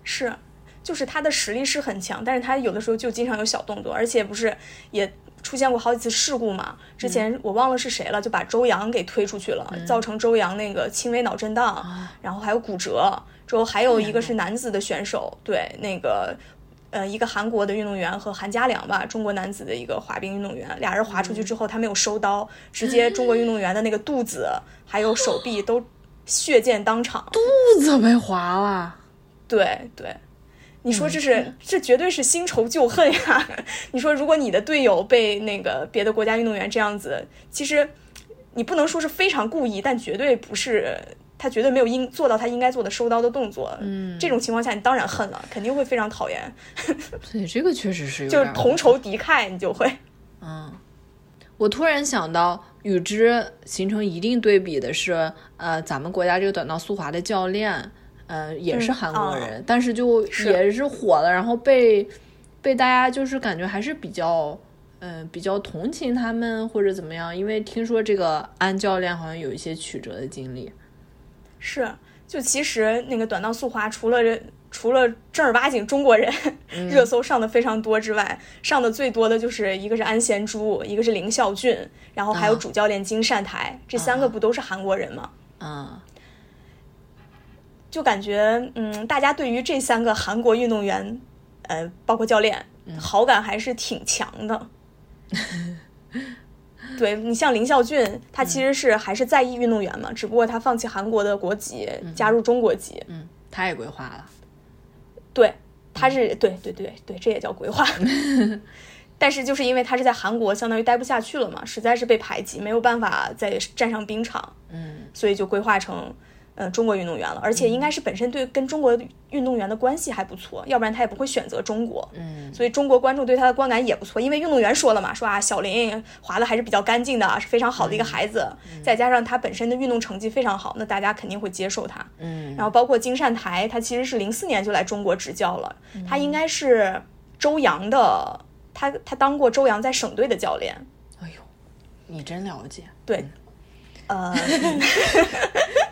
是，就是他的实力是很强，但是他有的时候就经常有小动作，而且不是也出现过好几次事故嘛？之前我忘了是谁了，就把周洋给推出去了，造成周洋那个轻微脑震荡，然后还有骨折。之后还有一个是男子的选手，对那个。呃，一个韩国的运动员和韩家良吧，中国男子的一个滑冰运动员，俩人滑出去之后，他没有收刀，直接中国运动员的那个肚子还有手臂都血溅当场。肚子被划了，对对，你说这是、这绝对是新仇旧恨呀！<laughs> 你说如果你的队友被那个别的国家运动员这样子，其实你不能说是非常故意，但绝对不是他绝对没有应做到他应该做的收刀的动作。嗯，这种情况下你当然恨了，肯定会非常讨厌，对，这个确实是有就是同仇敌忾，你就会。<laughs> 嗯我突然想到，与之形成一定对比的是，呃，咱们国家这个短道速滑的教练，呃，也是嗯韩国哦人，但是就也是火了，然后被被大家就是感觉还是比较，嗯、比较同情他们或者怎么样，因为听说这个安教练好像有一些曲折的经历。是，就其实那个短道速滑，除了这除了正儿八经中国人、热搜上的非常多之外，上的最多的就是一个是安贤洙，一个是林孝俊，然后还有啊主教练金善台，这三个不都是韩国人吗？嗯，就感觉，嗯，大家对于这三个韩国运动员，呃，包括教练，好感还是挺强的。<laughs> 对你像林孝俊，他其实是还是在役运动员嘛，只不过他放弃韩国的国籍，加入中国籍。嗯，他也规划了。对，他是对对对对，这也叫规划。<laughs> 但是就是因为他是在韩国，相当于待不下去了嘛，实在是被排挤，没有办法再站上冰场，嗯，所以就规划成呃中国运动员了。而且应该是本身对跟中国运动员的关系还不错，要不然他也不会选择中国。嗯，所以中国观众对他的观感也不错，因为运动员说了嘛，说啊小林滑的还是比较干净的，是非常好的一个孩子，再加上他本身的运动成绩非常好，那大家肯定会接受他。嗯，然后包括金善台，他其实是零四年就来中国执教了，他应该是周洋的，他他当过周洋在省队的教练。哎呦，你真了解。对，呃，<laughs>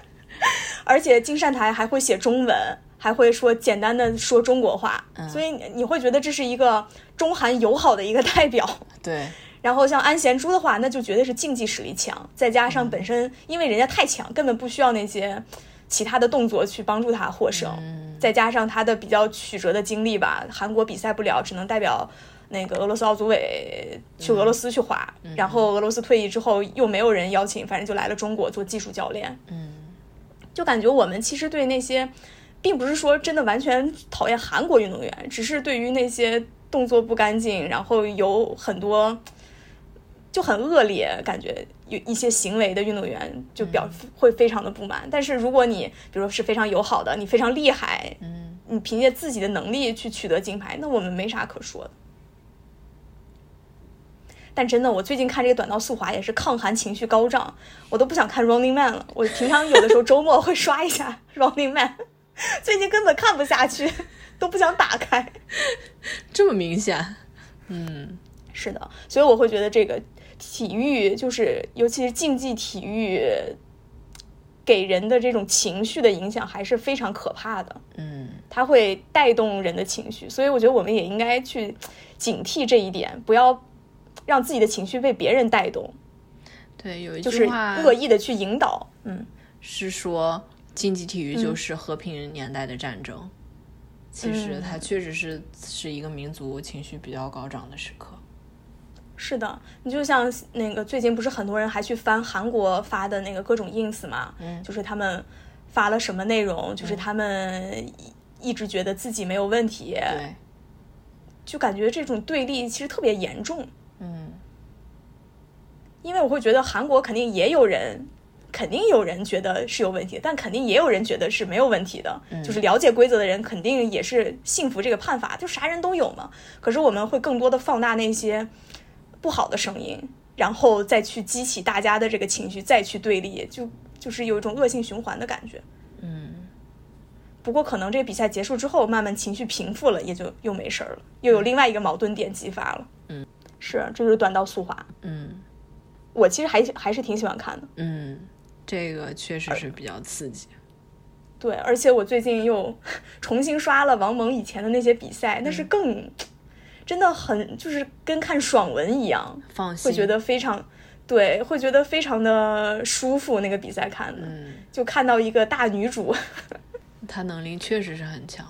而且金善台还会写中文，还会说简单的说中国话，所以你你会觉得这是一个中韩友好的一个代表。<laughs> 对，然后像安贤洙的话，那就绝对是竞技实力强，再加上本身因为人家太强，根本不需要那些其他的动作去帮助他获胜，再加上他的比较曲折的经历吧，韩国比赛不了，只能代表。那个俄罗斯奥组委去俄罗斯去滑，然后俄罗斯退役之后又没有人邀请，反正就来了中国做技术教练。嗯，就感觉我们其实对那些，并不是说真的完全讨厌韩国运动员，只是对于那些动作不干净，然后有很多就很恶劣，感觉有一些行为的运动员就表会非常的不满。但是如果你比如说是非常友好的，你非常厉害，嗯，你凭借自己的能力去取得金牌，那我们没啥可说的。但真的，我最近看这个短道速滑也是抗寒情绪高涨，我都不想看 Running Man 了。我平常有的时候 <laughs> 周末会刷一下 Running Man，最近根本看不下去，都不想打开。<laughs> 这么明显。嗯，是的，所以我会觉得这个体育就是，尤其是竞技体育，给人的这种情绪的影响还是非常可怕的。嗯，它会带动人的情绪，所以我觉得我们也应该去警惕这一点，不要让自己的情绪被别人带动，对，有一就是恶意的去引导。嗯，是说竞技体育就是和平年代的战争，其实嗯。它确实是是一个民族情绪比较高涨的时刻。是的，你就像那个最近不是很多人还去翻韩国发的那个各种 ins 嘛，嗯。就是他们发了什么内容，就是他们一一直觉得自己没有问题，对，就感觉这种对立其实特别严重。嗯，因为我会觉得韩国肯定也有人，肯定有人觉得是有问题，但肯定也有人觉得是没有问题的。就是了解规则的人肯定也是信服这个判法，就啥人都有嘛。可是我们会更多的放大那些不好的声音，然后再去激起大家的这个情绪，再去对立，就就是有一种恶性循环的感觉。嗯，不过可能这个比赛结束之后，慢慢情绪平复了，也就又没事儿了，又有另外一个矛盾点激发了。嗯，是，这就是短道速滑。嗯我其实还还是挺喜欢看的。嗯，这个确实是比较刺激。对，而且我最近又重新刷了王蒙以前的那些比赛，那是嗯更真的很就是跟看爽文一样，放心，会觉得非常对，会觉得非常的舒服。那个比赛看的，嗯，就看到一个大女主，<laughs> 她能力确实是很强。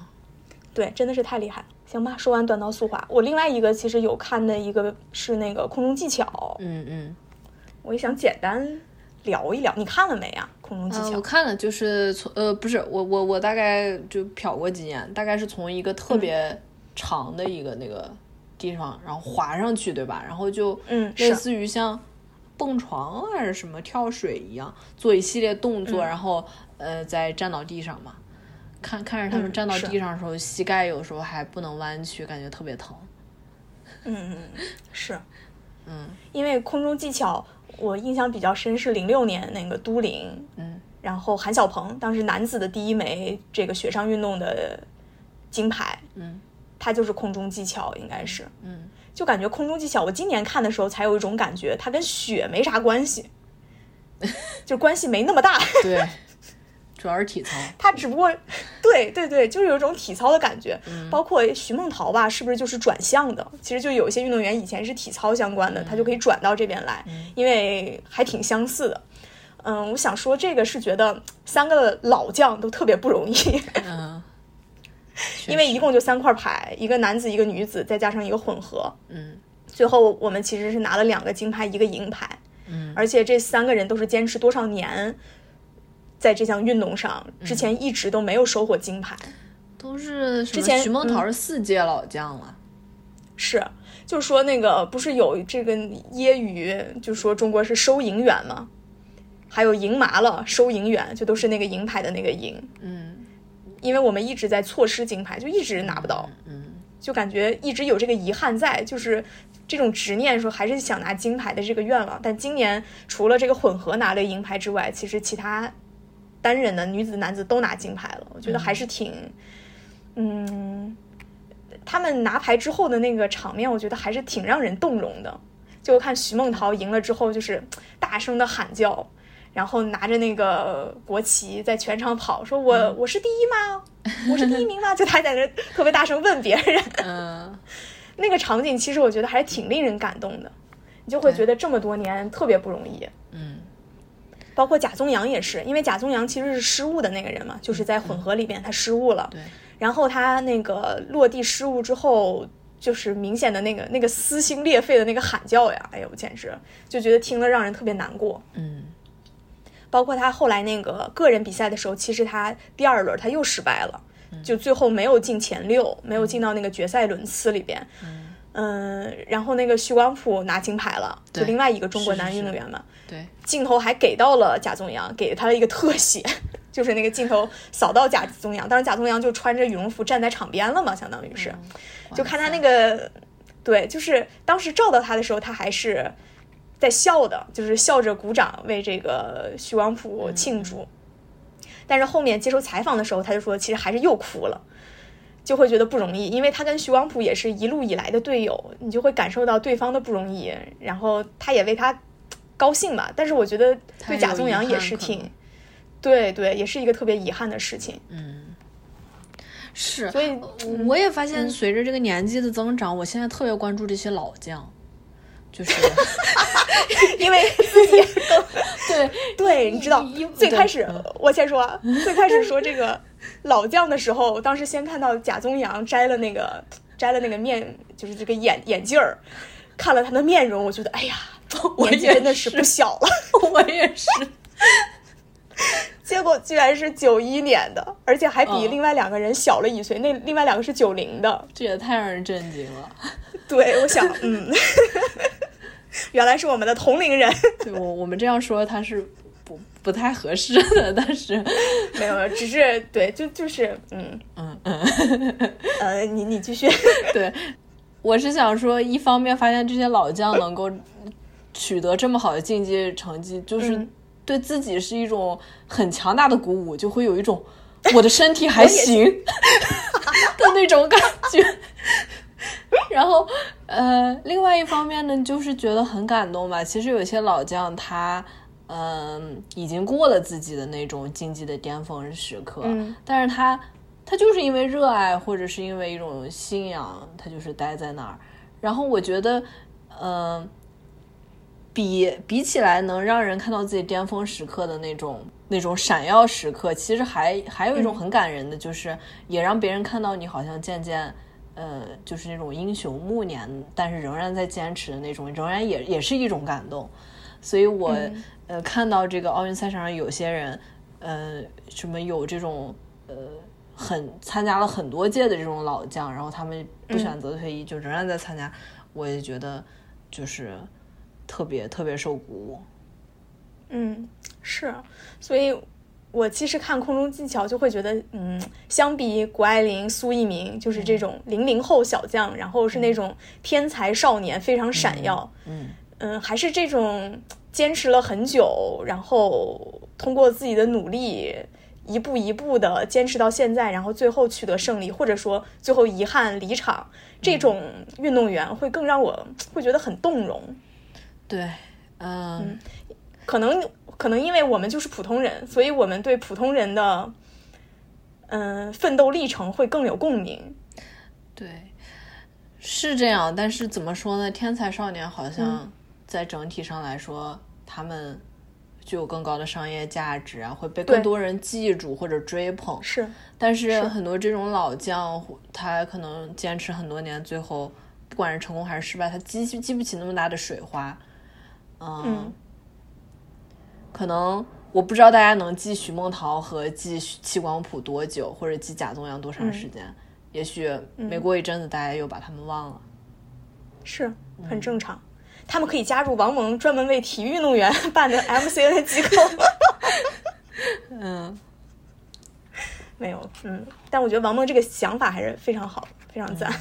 对，真的是太厉害了。行吧，说完短道速滑，我另外一个其实有看的一个是那个空中技巧，嗯嗯，我也想简单聊一聊，你看了没呀？空中技呃，巧我，看了，就是从呃，不是我我我大概就瞟过几眼，大概是从一个特别长的一个那个地方，然后滑上去，对吧？然后就嗯类似于像蹦床还是什么跳水一样，做一系列动作，嗯然后呃再站到地上嘛。看看着他们嗯站到地上的时候，膝盖有时候还不能弯曲，感觉特别疼。嗯嗯嗯，是，嗯因为空中技巧我印象比较深是零六年那个都灵，嗯。然后韩晓鹏当时男子的第一枚这个雪上运动的金牌，嗯。他就是空中技巧，应该是，嗯，就感觉空中技巧，我今年看的时候才有一种感觉，它跟雪没啥关系，<laughs> 就关系没那么大，<laughs> 对，主要是体操。他只不过，对对对，就是有一种体操的感觉。嗯包括徐梦桃吧，是不是就是转向的？其实就有一些运动员以前是体操相关的，他就可以转到这边来，因为还挺相似的。嗯，我想说这个是觉得三个老将都特别不容易，嗯，<laughs> 因为一共就三块牌，一个男子，一个女子，再加上一个混合。嗯最后我们其实是拿了两个金牌，一个银牌，嗯而且这三个人都是坚持多少年，在这项运动上之前一直都没有收获金牌。都是之前嗯徐梦桃是四届老将了。是，就说那个不是有这个揶揄，就说中国是收银员吗？还有赢麻了，收银员，就都是那个银牌的那个银，嗯因为我们一直在错失金牌，就一直拿不到，嗯就感觉一直有这个遗憾在，就是这种执念，说还是想拿金牌的这个愿望。但今年除了这个混合拿了银牌之外，其实其他单人的女子、男子都拿金牌了，我觉得还是挺，嗯，他们拿牌之后的那个场面，我觉得还是挺让人动容的。就看徐梦桃赢了之后，就是 <tsk> 大声的喊叫。然后拿着那个国旗在全场跑，说我、我是第一吗？我是第一名吗？就他在那特别大声问别人，<laughs> 嗯 <laughs> 那个场景其实我觉得还是挺令人感动的，你就会觉得这么多年特别不容易。嗯包括贾宗洋也是，因为贾宗洋其实是失误的那个人嘛，就是在混合里边他失误了，对，然后他那个落地失误之后，就是明显的那个那个撕心裂肺的那个喊叫呀，哎呦简直就觉得听了让人特别难过。嗯包括他后来那个个人比赛的时候，其实他第二轮他又失败了，就最后没有进前六，没有进到那个决赛轮次里边。嗯，然后那个徐光普拿金牌了，就另外一个中国男运动员嘛，对，镜头还给到了贾宗洋，给他了一个特写，<laughs> 就是那个镜头扫到贾宗洋，当时贾宗洋就穿着羽绒服站在场边了嘛，相当于是，就看他那个，对，就是当时照到他的时候，他还是在笑的，就是笑着鼓掌为这个徐光普庆祝。但是后面接受采访的时候，他就说，其实还是又哭了，就会觉得不容易，因为他跟徐光普也是一路以来的队友，你就会感受到对方的不容易，然后他也为他高兴吧。但是我觉得对贾宗洋也是挺，对对，也是一个特别遗憾的事情。嗯，是，所以我也发现，随着这个年纪的增长，我现在特别关注这些老将，就是 <laughs> 因为自己都 <laughs> 对对，你知道，最开始我先说啊，最开始说这个老将的时候，当时先看到贾宗洋摘了那个摘了那个面，就是这个眼眼镜儿，看了他的面容，我觉得哎呀，我年纪也真的是不小了。<laughs> 我也是，结果居然是九一年的，而且还比嗯另外两个人小了一岁，那另外两个是九零的。这也太让人震惊了。对，我想，嗯，原来是我们的同龄人。<laughs> 对我我们这样说他是不不太合适的，但是没有，只是对，就就是，嗯嗯嗯，呃，你你继续。<laughs> 对，我是想说，一方面发现这些老将能够取得这么好的竞技成绩，就是嗯对自己是一种很强大的鼓舞，就会有一种 <laughs> 我的身体还行的那种感觉。然后，呃，另外一方面呢，就是觉得很感动吧。其实有些老将他，嗯、已经过了自己的那种竞技的巅峰时刻，嗯但是他他就是因为热爱或者是因为一种信仰，他就是待在那儿。然后我觉得，嗯、比比起来能让人看到自己巅峰时刻的那种那种闪耀时刻，其实还还有一种很感人的，就是也让别人看到你好像渐渐。呃，就是那种英雄暮年，但是仍然在坚持的那种，仍然也也是一种感动。所以我、嗯呃看到这个奥运赛场上有些人，呃，什么有这种呃很参加了很多届的这种老将，然后他们不选择退役，就仍然在参加，我也觉得就是特别特别受鼓舞。嗯，是，所以我其实看空中技巧就会觉得，嗯，相比谷爱凌、苏翊鸣，就是这种零零后小将，然后是那种天才少年，非常闪耀。嗯嗯，还是这种坚持了很久，然后通过自己的努力，一步一步的坚持到现在，然后最后取得胜利，或者说最后遗憾离场，这种运动员会更让我会觉得很动容。对，嗯可能可能因为我们就是普通人，所以我们对普通人的嗯奋斗历程会更有共鸣。对，是这样。但是怎么说呢？天才少年好嗯像在整体上来说，他们具有更高的商业价值啊，会被更多人记住或者追捧。是，但是很多这种老将，他可能坚持很多年，最后不管是成功还是失败，他激激不起那么大的水花。嗯，嗯可能我不知道大家能记徐梦桃和记戚光普多久，或者记贾宗洋多长时间。也许没过一阵子，大家又把他们忘了。是很正常。他们可以加入王蒙专门为体育运动员办的 MCN 机构。<laughs> 嗯 <laughs> 没有，嗯，但我觉得王蒙这个想法还是非常好，非常赞。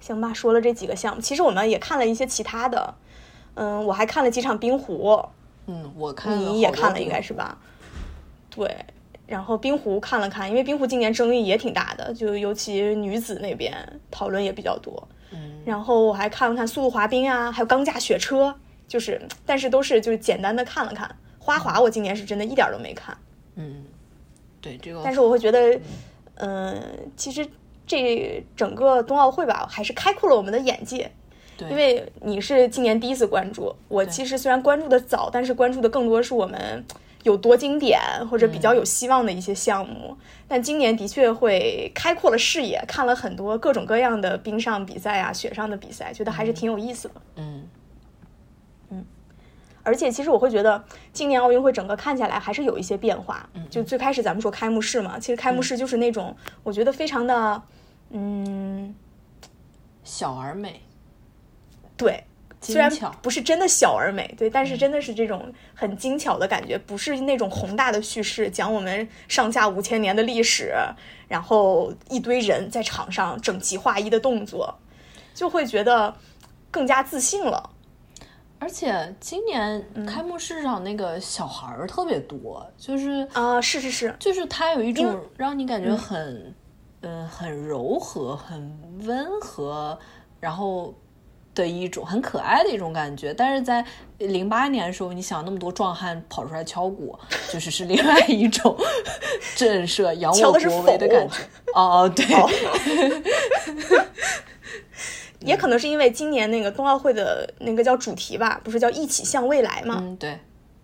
行吧，说了这几个项目，其实我们也看了一些其他的，嗯，我还看了几场冰壶，嗯，我看了你也看了应该是吧？对，然后冰壶看了看，因为冰壶今年争议也挺大的，就尤其女子那边讨论也比较多。嗯然后我还看了看速度滑冰啊，还有钢架雪车，就是但是都是就是简单的看了看。花滑我今年是真的一点都没看，嗯，对这个，但是我会觉得，嗯、其实这整个冬奥会吧，还是开阔了我们的眼界。对因为你是今年第一次关注，我其实虽然关注的早，但是关注的更多是我们有多经典或者比较有希望的一些项目。但今年的确会开阔了视野，看了很多各种各样的冰上比赛啊、雪上的比赛，觉得还是挺有意思的。嗯嗯而且其实我会觉得，今年奥运会整个看下来还是有一些变化。就最开始咱们说开幕式嘛，其实开幕式就是那种、我觉得非常的，嗯，小而美，对，虽然不是真的小而美，对，但是真的是这种很精巧的感觉，不是那种宏大的叙事，讲我们上下五千年的历史，然后一堆人在场上整齐划一的动作，就会觉得更加自信了。而且今年嗯开幕式上那个小孩儿特别多，就是啊、是是是，就是他有一种让你感觉很，嗯、很柔和、很温和，然后的一种很可爱的一种感觉。但是在零八年的时候，你想那么多壮汉跑出来敲鼓，就是是另外一种震慑、扬我国威的感觉。哦，对。<laughs> 也可能是因为今年那个冬奥会的那个叫主题吧，不是叫一起向未来吗？嗯，对。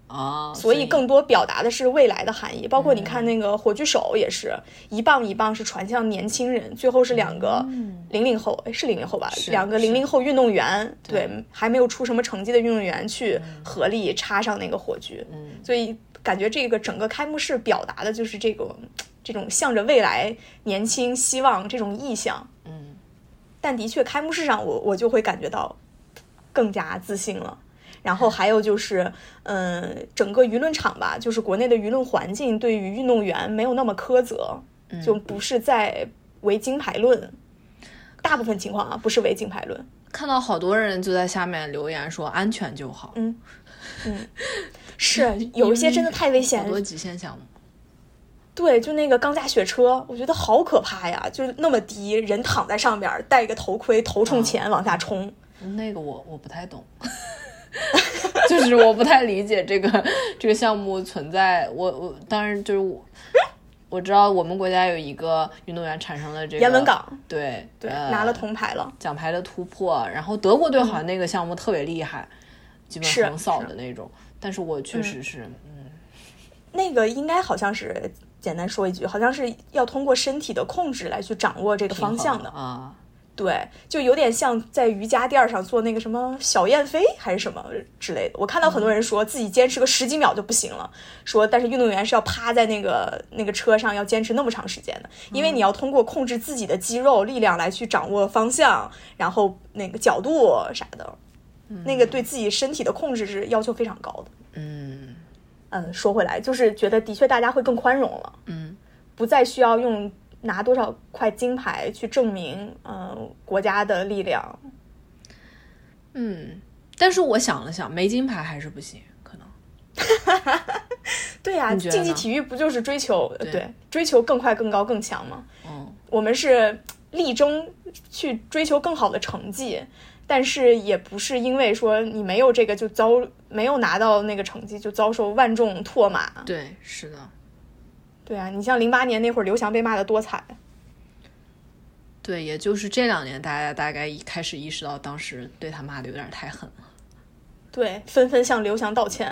啊，所以更多表达的是未来的含义。包括你看那个火炬手也是一棒一棒是传向年轻人，最后是两个零零后，哎，是零零后吧？两个零零后运动员，对，还没有出什么成绩的运动员去合力插上那个火炬。嗯，所以感觉这个整个开幕式表达的就是这个这种向着未来、年轻、希望这种意向。嗯，但的确开幕式上我我就会感觉到更加自信了。然后还有就是，嗯，整个舆论场吧，就是国内的舆论环境对于运动员没有那么苛责，就不是在唯金牌论，大部分情况啊不是唯金牌论。看到好多人就在下面留言说安全就好。嗯嗯，是有一些真的太危险，好多极限项目。对，就那个钢架雪车，我觉得好可怕呀！就是那么低，人躺在上边，戴一个头盔，头冲前往下冲。那个我我不太懂。<laughs> 就是我不太理解这个这个项目存在，我我当然就是我我知道我们国家有一个运动员产生了这个闫文港，对对，拿了铜牌了，奖牌的突破。然后德国队好像那个项目特别厉害，基本横扫的那种。但是我确实是，嗯，那个应该好像是简单说一句，好像是要通过身体的控制来去掌握这个方向的啊。对，就有点像在瑜伽垫上做那个什么小燕飞还是什么之类的。我看到很多人说自己坚持个十几秒就不行了，说但是运动员是要趴在那个那个车上要坚持那么长时间的，因为你要通过控制自己的肌肉力量来去掌握方向，然后那个角度啥的，那个对自己身体的控制是要求非常高的。嗯嗯，说回来就是觉得的确大家会更宽容了，嗯，不再需要用。拿多少块金牌去证明，嗯，国家的力量。嗯，但是我想了想，没金牌还是不行，可能。对呀，竞技体育不就是追求对追求更快、更高、更强吗？嗯，我们是力争去追求更好的成绩，但是也不是因为说你没有这个就遭没有拿到那个成绩就遭受万众唾骂。对，是的。对啊，你像零八年那会儿，刘翔被骂的多惨。对，也就是这两年，大家大概一开始意识到，当时对他骂的有点太狠了。对，纷纷向刘翔道歉。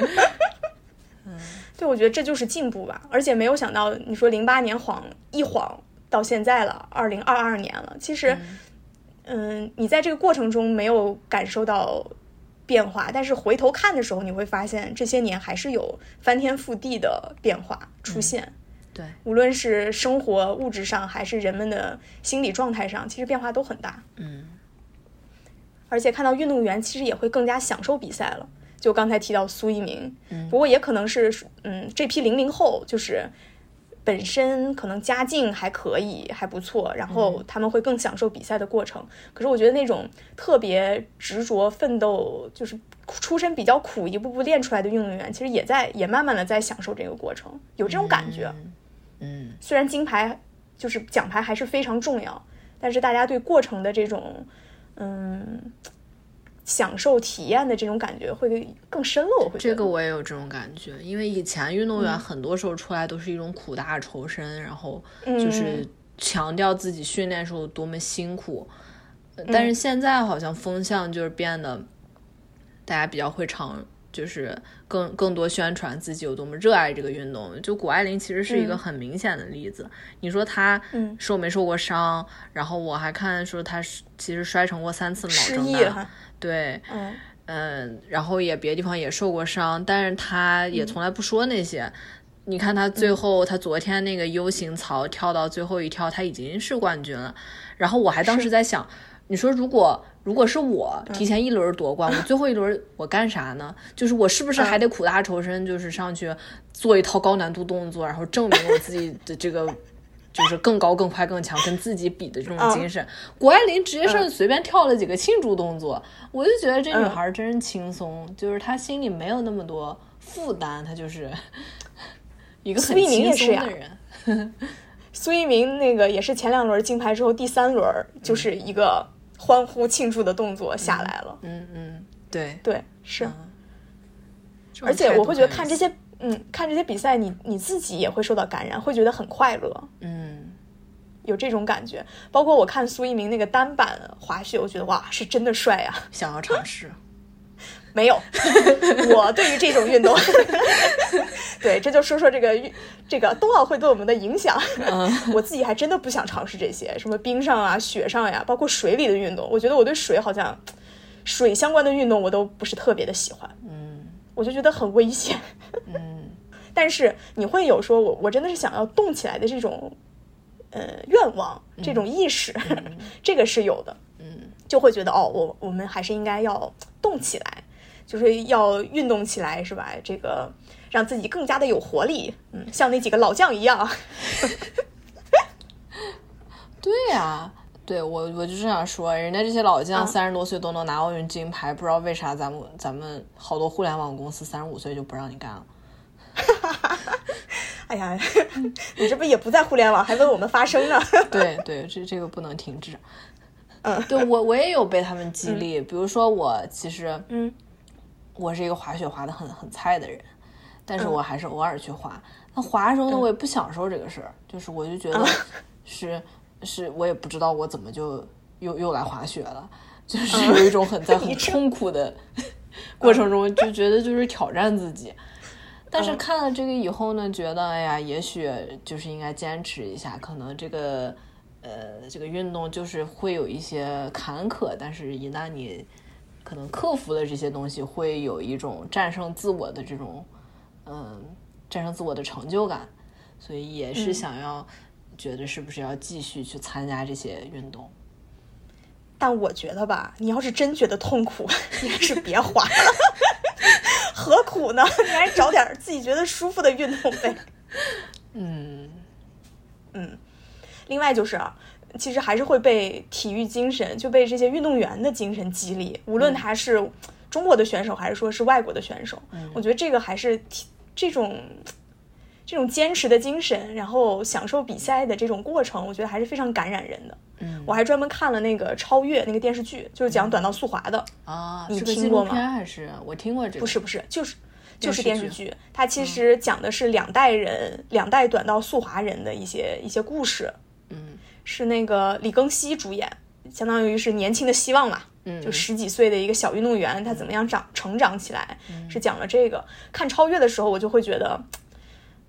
<laughs> 嗯，对，我觉得这就是进步吧。而且没有想到，你说零八年晃一晃到现在了，二零二二年了。其实，嗯，你在这个过程中没有感受到。变化，但是回头看的时候，你会发现这些年还是有翻天覆地的变化出现。对，无论是生活物质上，还是人们的心理状态上，其实变化都很大。嗯，而且看到运动员，其实也会更加享受比赛了。就刚才提到苏一鸣，嗯，不过也可能是，嗯，这批零零后就是。本身可能家境还可以，还不错，然后他们会更享受比赛的过程。可是我觉得那种特别执着奋斗，就是出身比较苦，一步步练出来的运动员，其实也在也慢慢的在享受这个过程，有这种感觉。嗯，虽然金牌就是奖牌还是非常重要，但是大家对过程的这种，嗯。享受体验的这种感觉会更深了，我会这个我也有这种感觉，因为以前运动员很多时候出来都是一种苦大仇深，然后就是强调自己训练时候多么辛苦，但是现在好像风向就是变得，大家比较会唱，就是更更多宣传自己有多么热爱这个运动。就谷爱凌其实是一个很明显的例子，你说她受没受过伤？然后我还看说她其实摔成过三次脑震荡。<laughs> 对，嗯嗯，然后也别的地方也受过伤，但是她也从来不说那些。你看她最后，她昨天那个 U 型槽跳到最后一跳，她已经是冠军了。然后我还当时在想，你说如果如果是我提前一轮夺冠，<laughs> 我最后一轮我干啥呢？就是我是不是还得苦大仇深，就是上去做一套高难度动作，然后证明我自己的这个。<laughs> 就是更高、更快、更强，跟自己比的这种精神。谷爱凌直接上去随便跳了几个庆祝动作，我就觉得这女孩真是轻松，就是她心里没有那么多负担，她就是 <laughs> 一个很轻松的人。苏一鸣那个也是前两轮金牌之后第三轮就是一个欢呼庆祝的动作下来了。嗯嗯，对对，是。而且我会觉得看这些，嗯，看这些比赛，你你自己也会受到感染，会觉得很快乐，嗯有这种感觉。包括我看苏一鸣那个单板滑雪，我觉得哇，是真的帅啊！想要尝试，没有，<laughs> 我对于这种运动，<laughs> 对，这就说说这个运这个冬奥会对我们的影响。<laughs> 我自己还真的不想尝试这些，什么冰上啊、雪上呀，包括水里的运动。我觉得我对水好像水相关的运动我都不是特别的喜欢，嗯我就觉得很危险。嗯但是你会有说我我真的是想要动起来的这种呃愿望，这种意识，这个是有的。嗯就会觉得哦，我我们还是应该要动起来，就是要运动起来，是吧？这个让自己更加的有活力，嗯，像那几个老将一样。<laughs> 对呀、对我我就是想说，人家这些老将嗯三十多岁都能拿奥运金牌，不知道为啥咱们咱们好多互联网公司三十五岁就不让你干了。<laughs> 哎呀，<laughs> 你这不也不在互联网，还为我们发声呢？对对，这这个不能停止。嗯，对我我也有被他们激励，比如说我其实嗯我是一个滑雪滑的很很菜的人，但是嗯。我还是偶尔去滑。那滑的时候呢，我也不享受这个事儿，就是我就觉得嗯。<laughs> 是、是，我也不知道我怎么就又又来滑雪了，<laughs> 就是嗯。有一种很在很痛苦的过程中，就觉得就是挑战自己。但是嗯。看了这个以后呢，觉得哎呀，也许就是应该坚持一下，可能这个呃这个运动就是会有一些坎坷，但是一旦你可能克服了这些东西，会有一种战胜自我的这种嗯战胜自我的成就感，所以也是想要觉得是不是要继续去参加这些运动。但我觉得吧，你要是真觉得痛苦，<laughs> 你还是别滑了，<laughs> 何苦呢？你还是找点自己觉得舒服的运动呗。<laughs> 嗯另外就是啊，其实还是会被体育精神，就被这些运动员的精神激励，无论他是中国的选手还是说是外国的选手，我觉得这个还是挺这种这种坚持的精神，然后享受比赛的这种过程，我觉得还是非常感染人的。嗯。我还专门看了那个《超越》那个电视剧，就是讲短道速滑的，啊，你听过吗？片还是？我听过这个？不是不是，就是就是电视剧电视剧，它其实讲的是两代人、两代短道速滑人的一些一些故事。嗯是那个李庚希主演，相当于是年轻的希望嘛，嗯，就十几岁的一个小运动员，他怎么样长成长起来，嗯是讲了这个。看超越的时候，我就会觉得，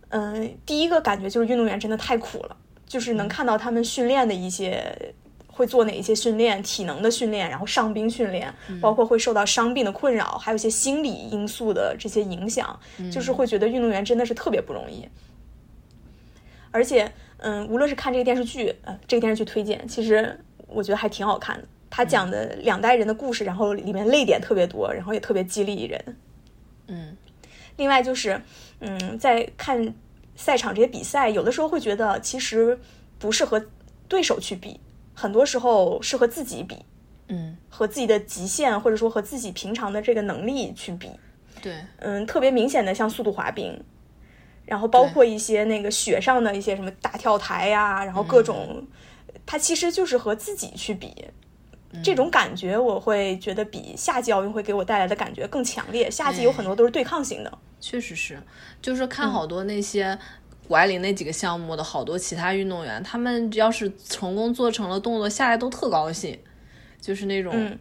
嗯、第一个感觉就是运动员真的太苦了，就是嗯能看到他们训练的一些。会做哪一些训练，体能的训练，然后上冰训练，嗯包括会受到伤病的困扰，还有一些心理因素的这些影响，嗯就是会觉得运动员真的是特别不容易。而且，嗯，无论是看这个电视剧，呃，这个电视剧推荐，其实我觉得还挺好看的。他讲的两代人的故事，然后里面泪点特别多，然后也特别激励人。嗯另外就是，嗯，在看赛场这些比赛，有的时候会觉得其实不是和对手去比，很多时候是和自己比，嗯，和自己的极限或者说和自己平常的这个能力去比。对，嗯，特别明显的像速度滑冰，然后包括一些那个雪上的一些什么大跳台呀、然后各种，它其实就是和自己去比。这种感觉我会觉得比夏季奥运会给我带来的感觉更强烈。夏季有很多都是对抗型的，确实是，就是嗯看好多那些谷爱凌那几个项目的好多其他运动员，他们要是成功做成了动作，下来都特高兴，就是那种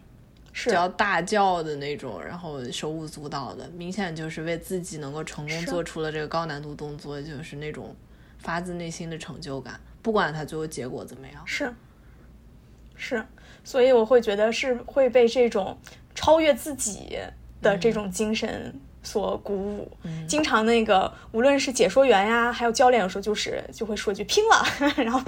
嗯，是叫大叫的那种，然后手舞足蹈的，明显就是为自己能够成功做出了这个高难度动作，就是那种发自内心的成就感，不管他最后结果怎么样。是。是，所以我会觉得是会被这种超越自己的这种精神所鼓舞。经常那个无论是解说员呀，还有教练，有时候就是就会说句拼了，<laughs> 然后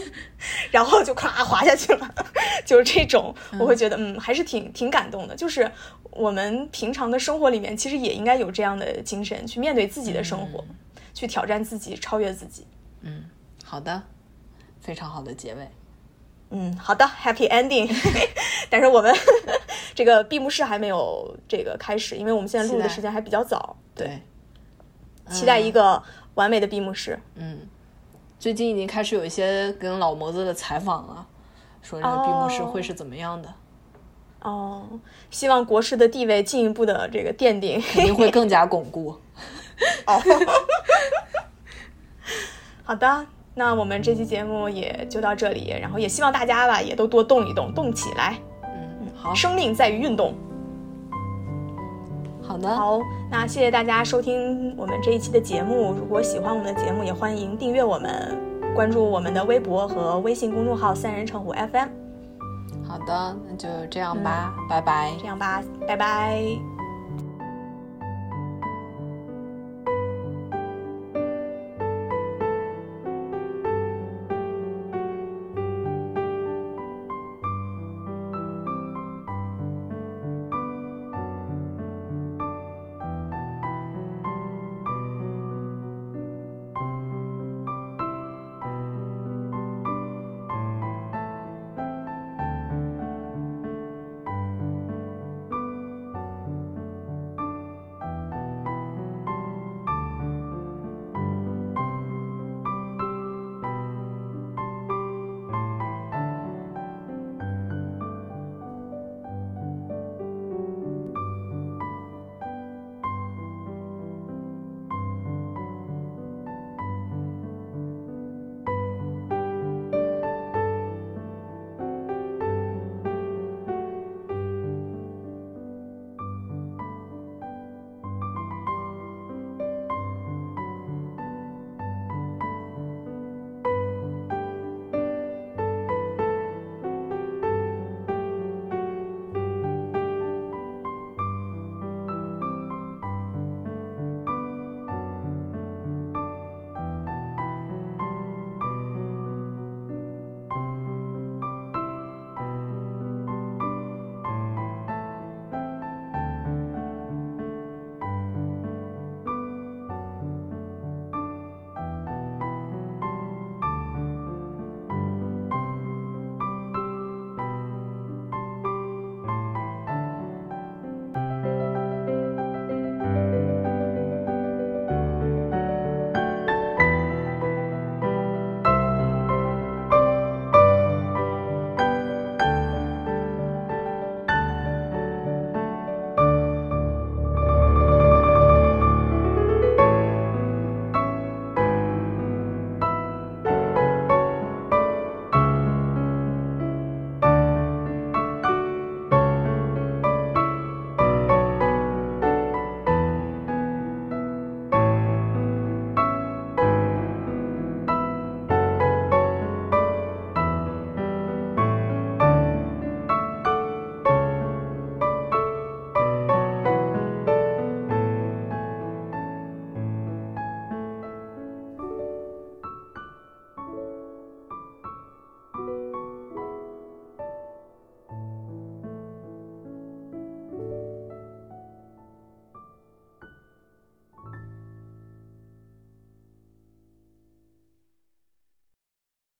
<laughs> 然后就咵滑下去了，<laughs> 就是这种，我会觉得嗯还是挺挺感动的。就是我们平常的生活里面，其实也应该有这样的精神去面对自己的生活，去挑战自己，超越自己。嗯好的，非常好的结尾。嗯，好的，Happy Ending。但是我们这个闭幕式还没有这个开始，因为我们现在录的时间还比较早，对，期待一个完美的闭幕式。嗯，最近已经开始有一些跟老模子的采访了，说这个闭幕式会是怎么样的。哦，希望国师的地位进一步的这个奠定，肯定会更加巩固。<laughs> 哦，<laughs> 好的，那我们这期节目也就到这里，然后也希望大家吧，也都多动一动，动起来。生命在于运动。好的，好，那谢谢大家收听我们这一期的节目。如果喜欢我们的节目，也欢迎订阅我们，关注我们的微博和微信公众号“三人成虎 FM”。好的，那就这样吧，拜拜。这样吧，拜拜。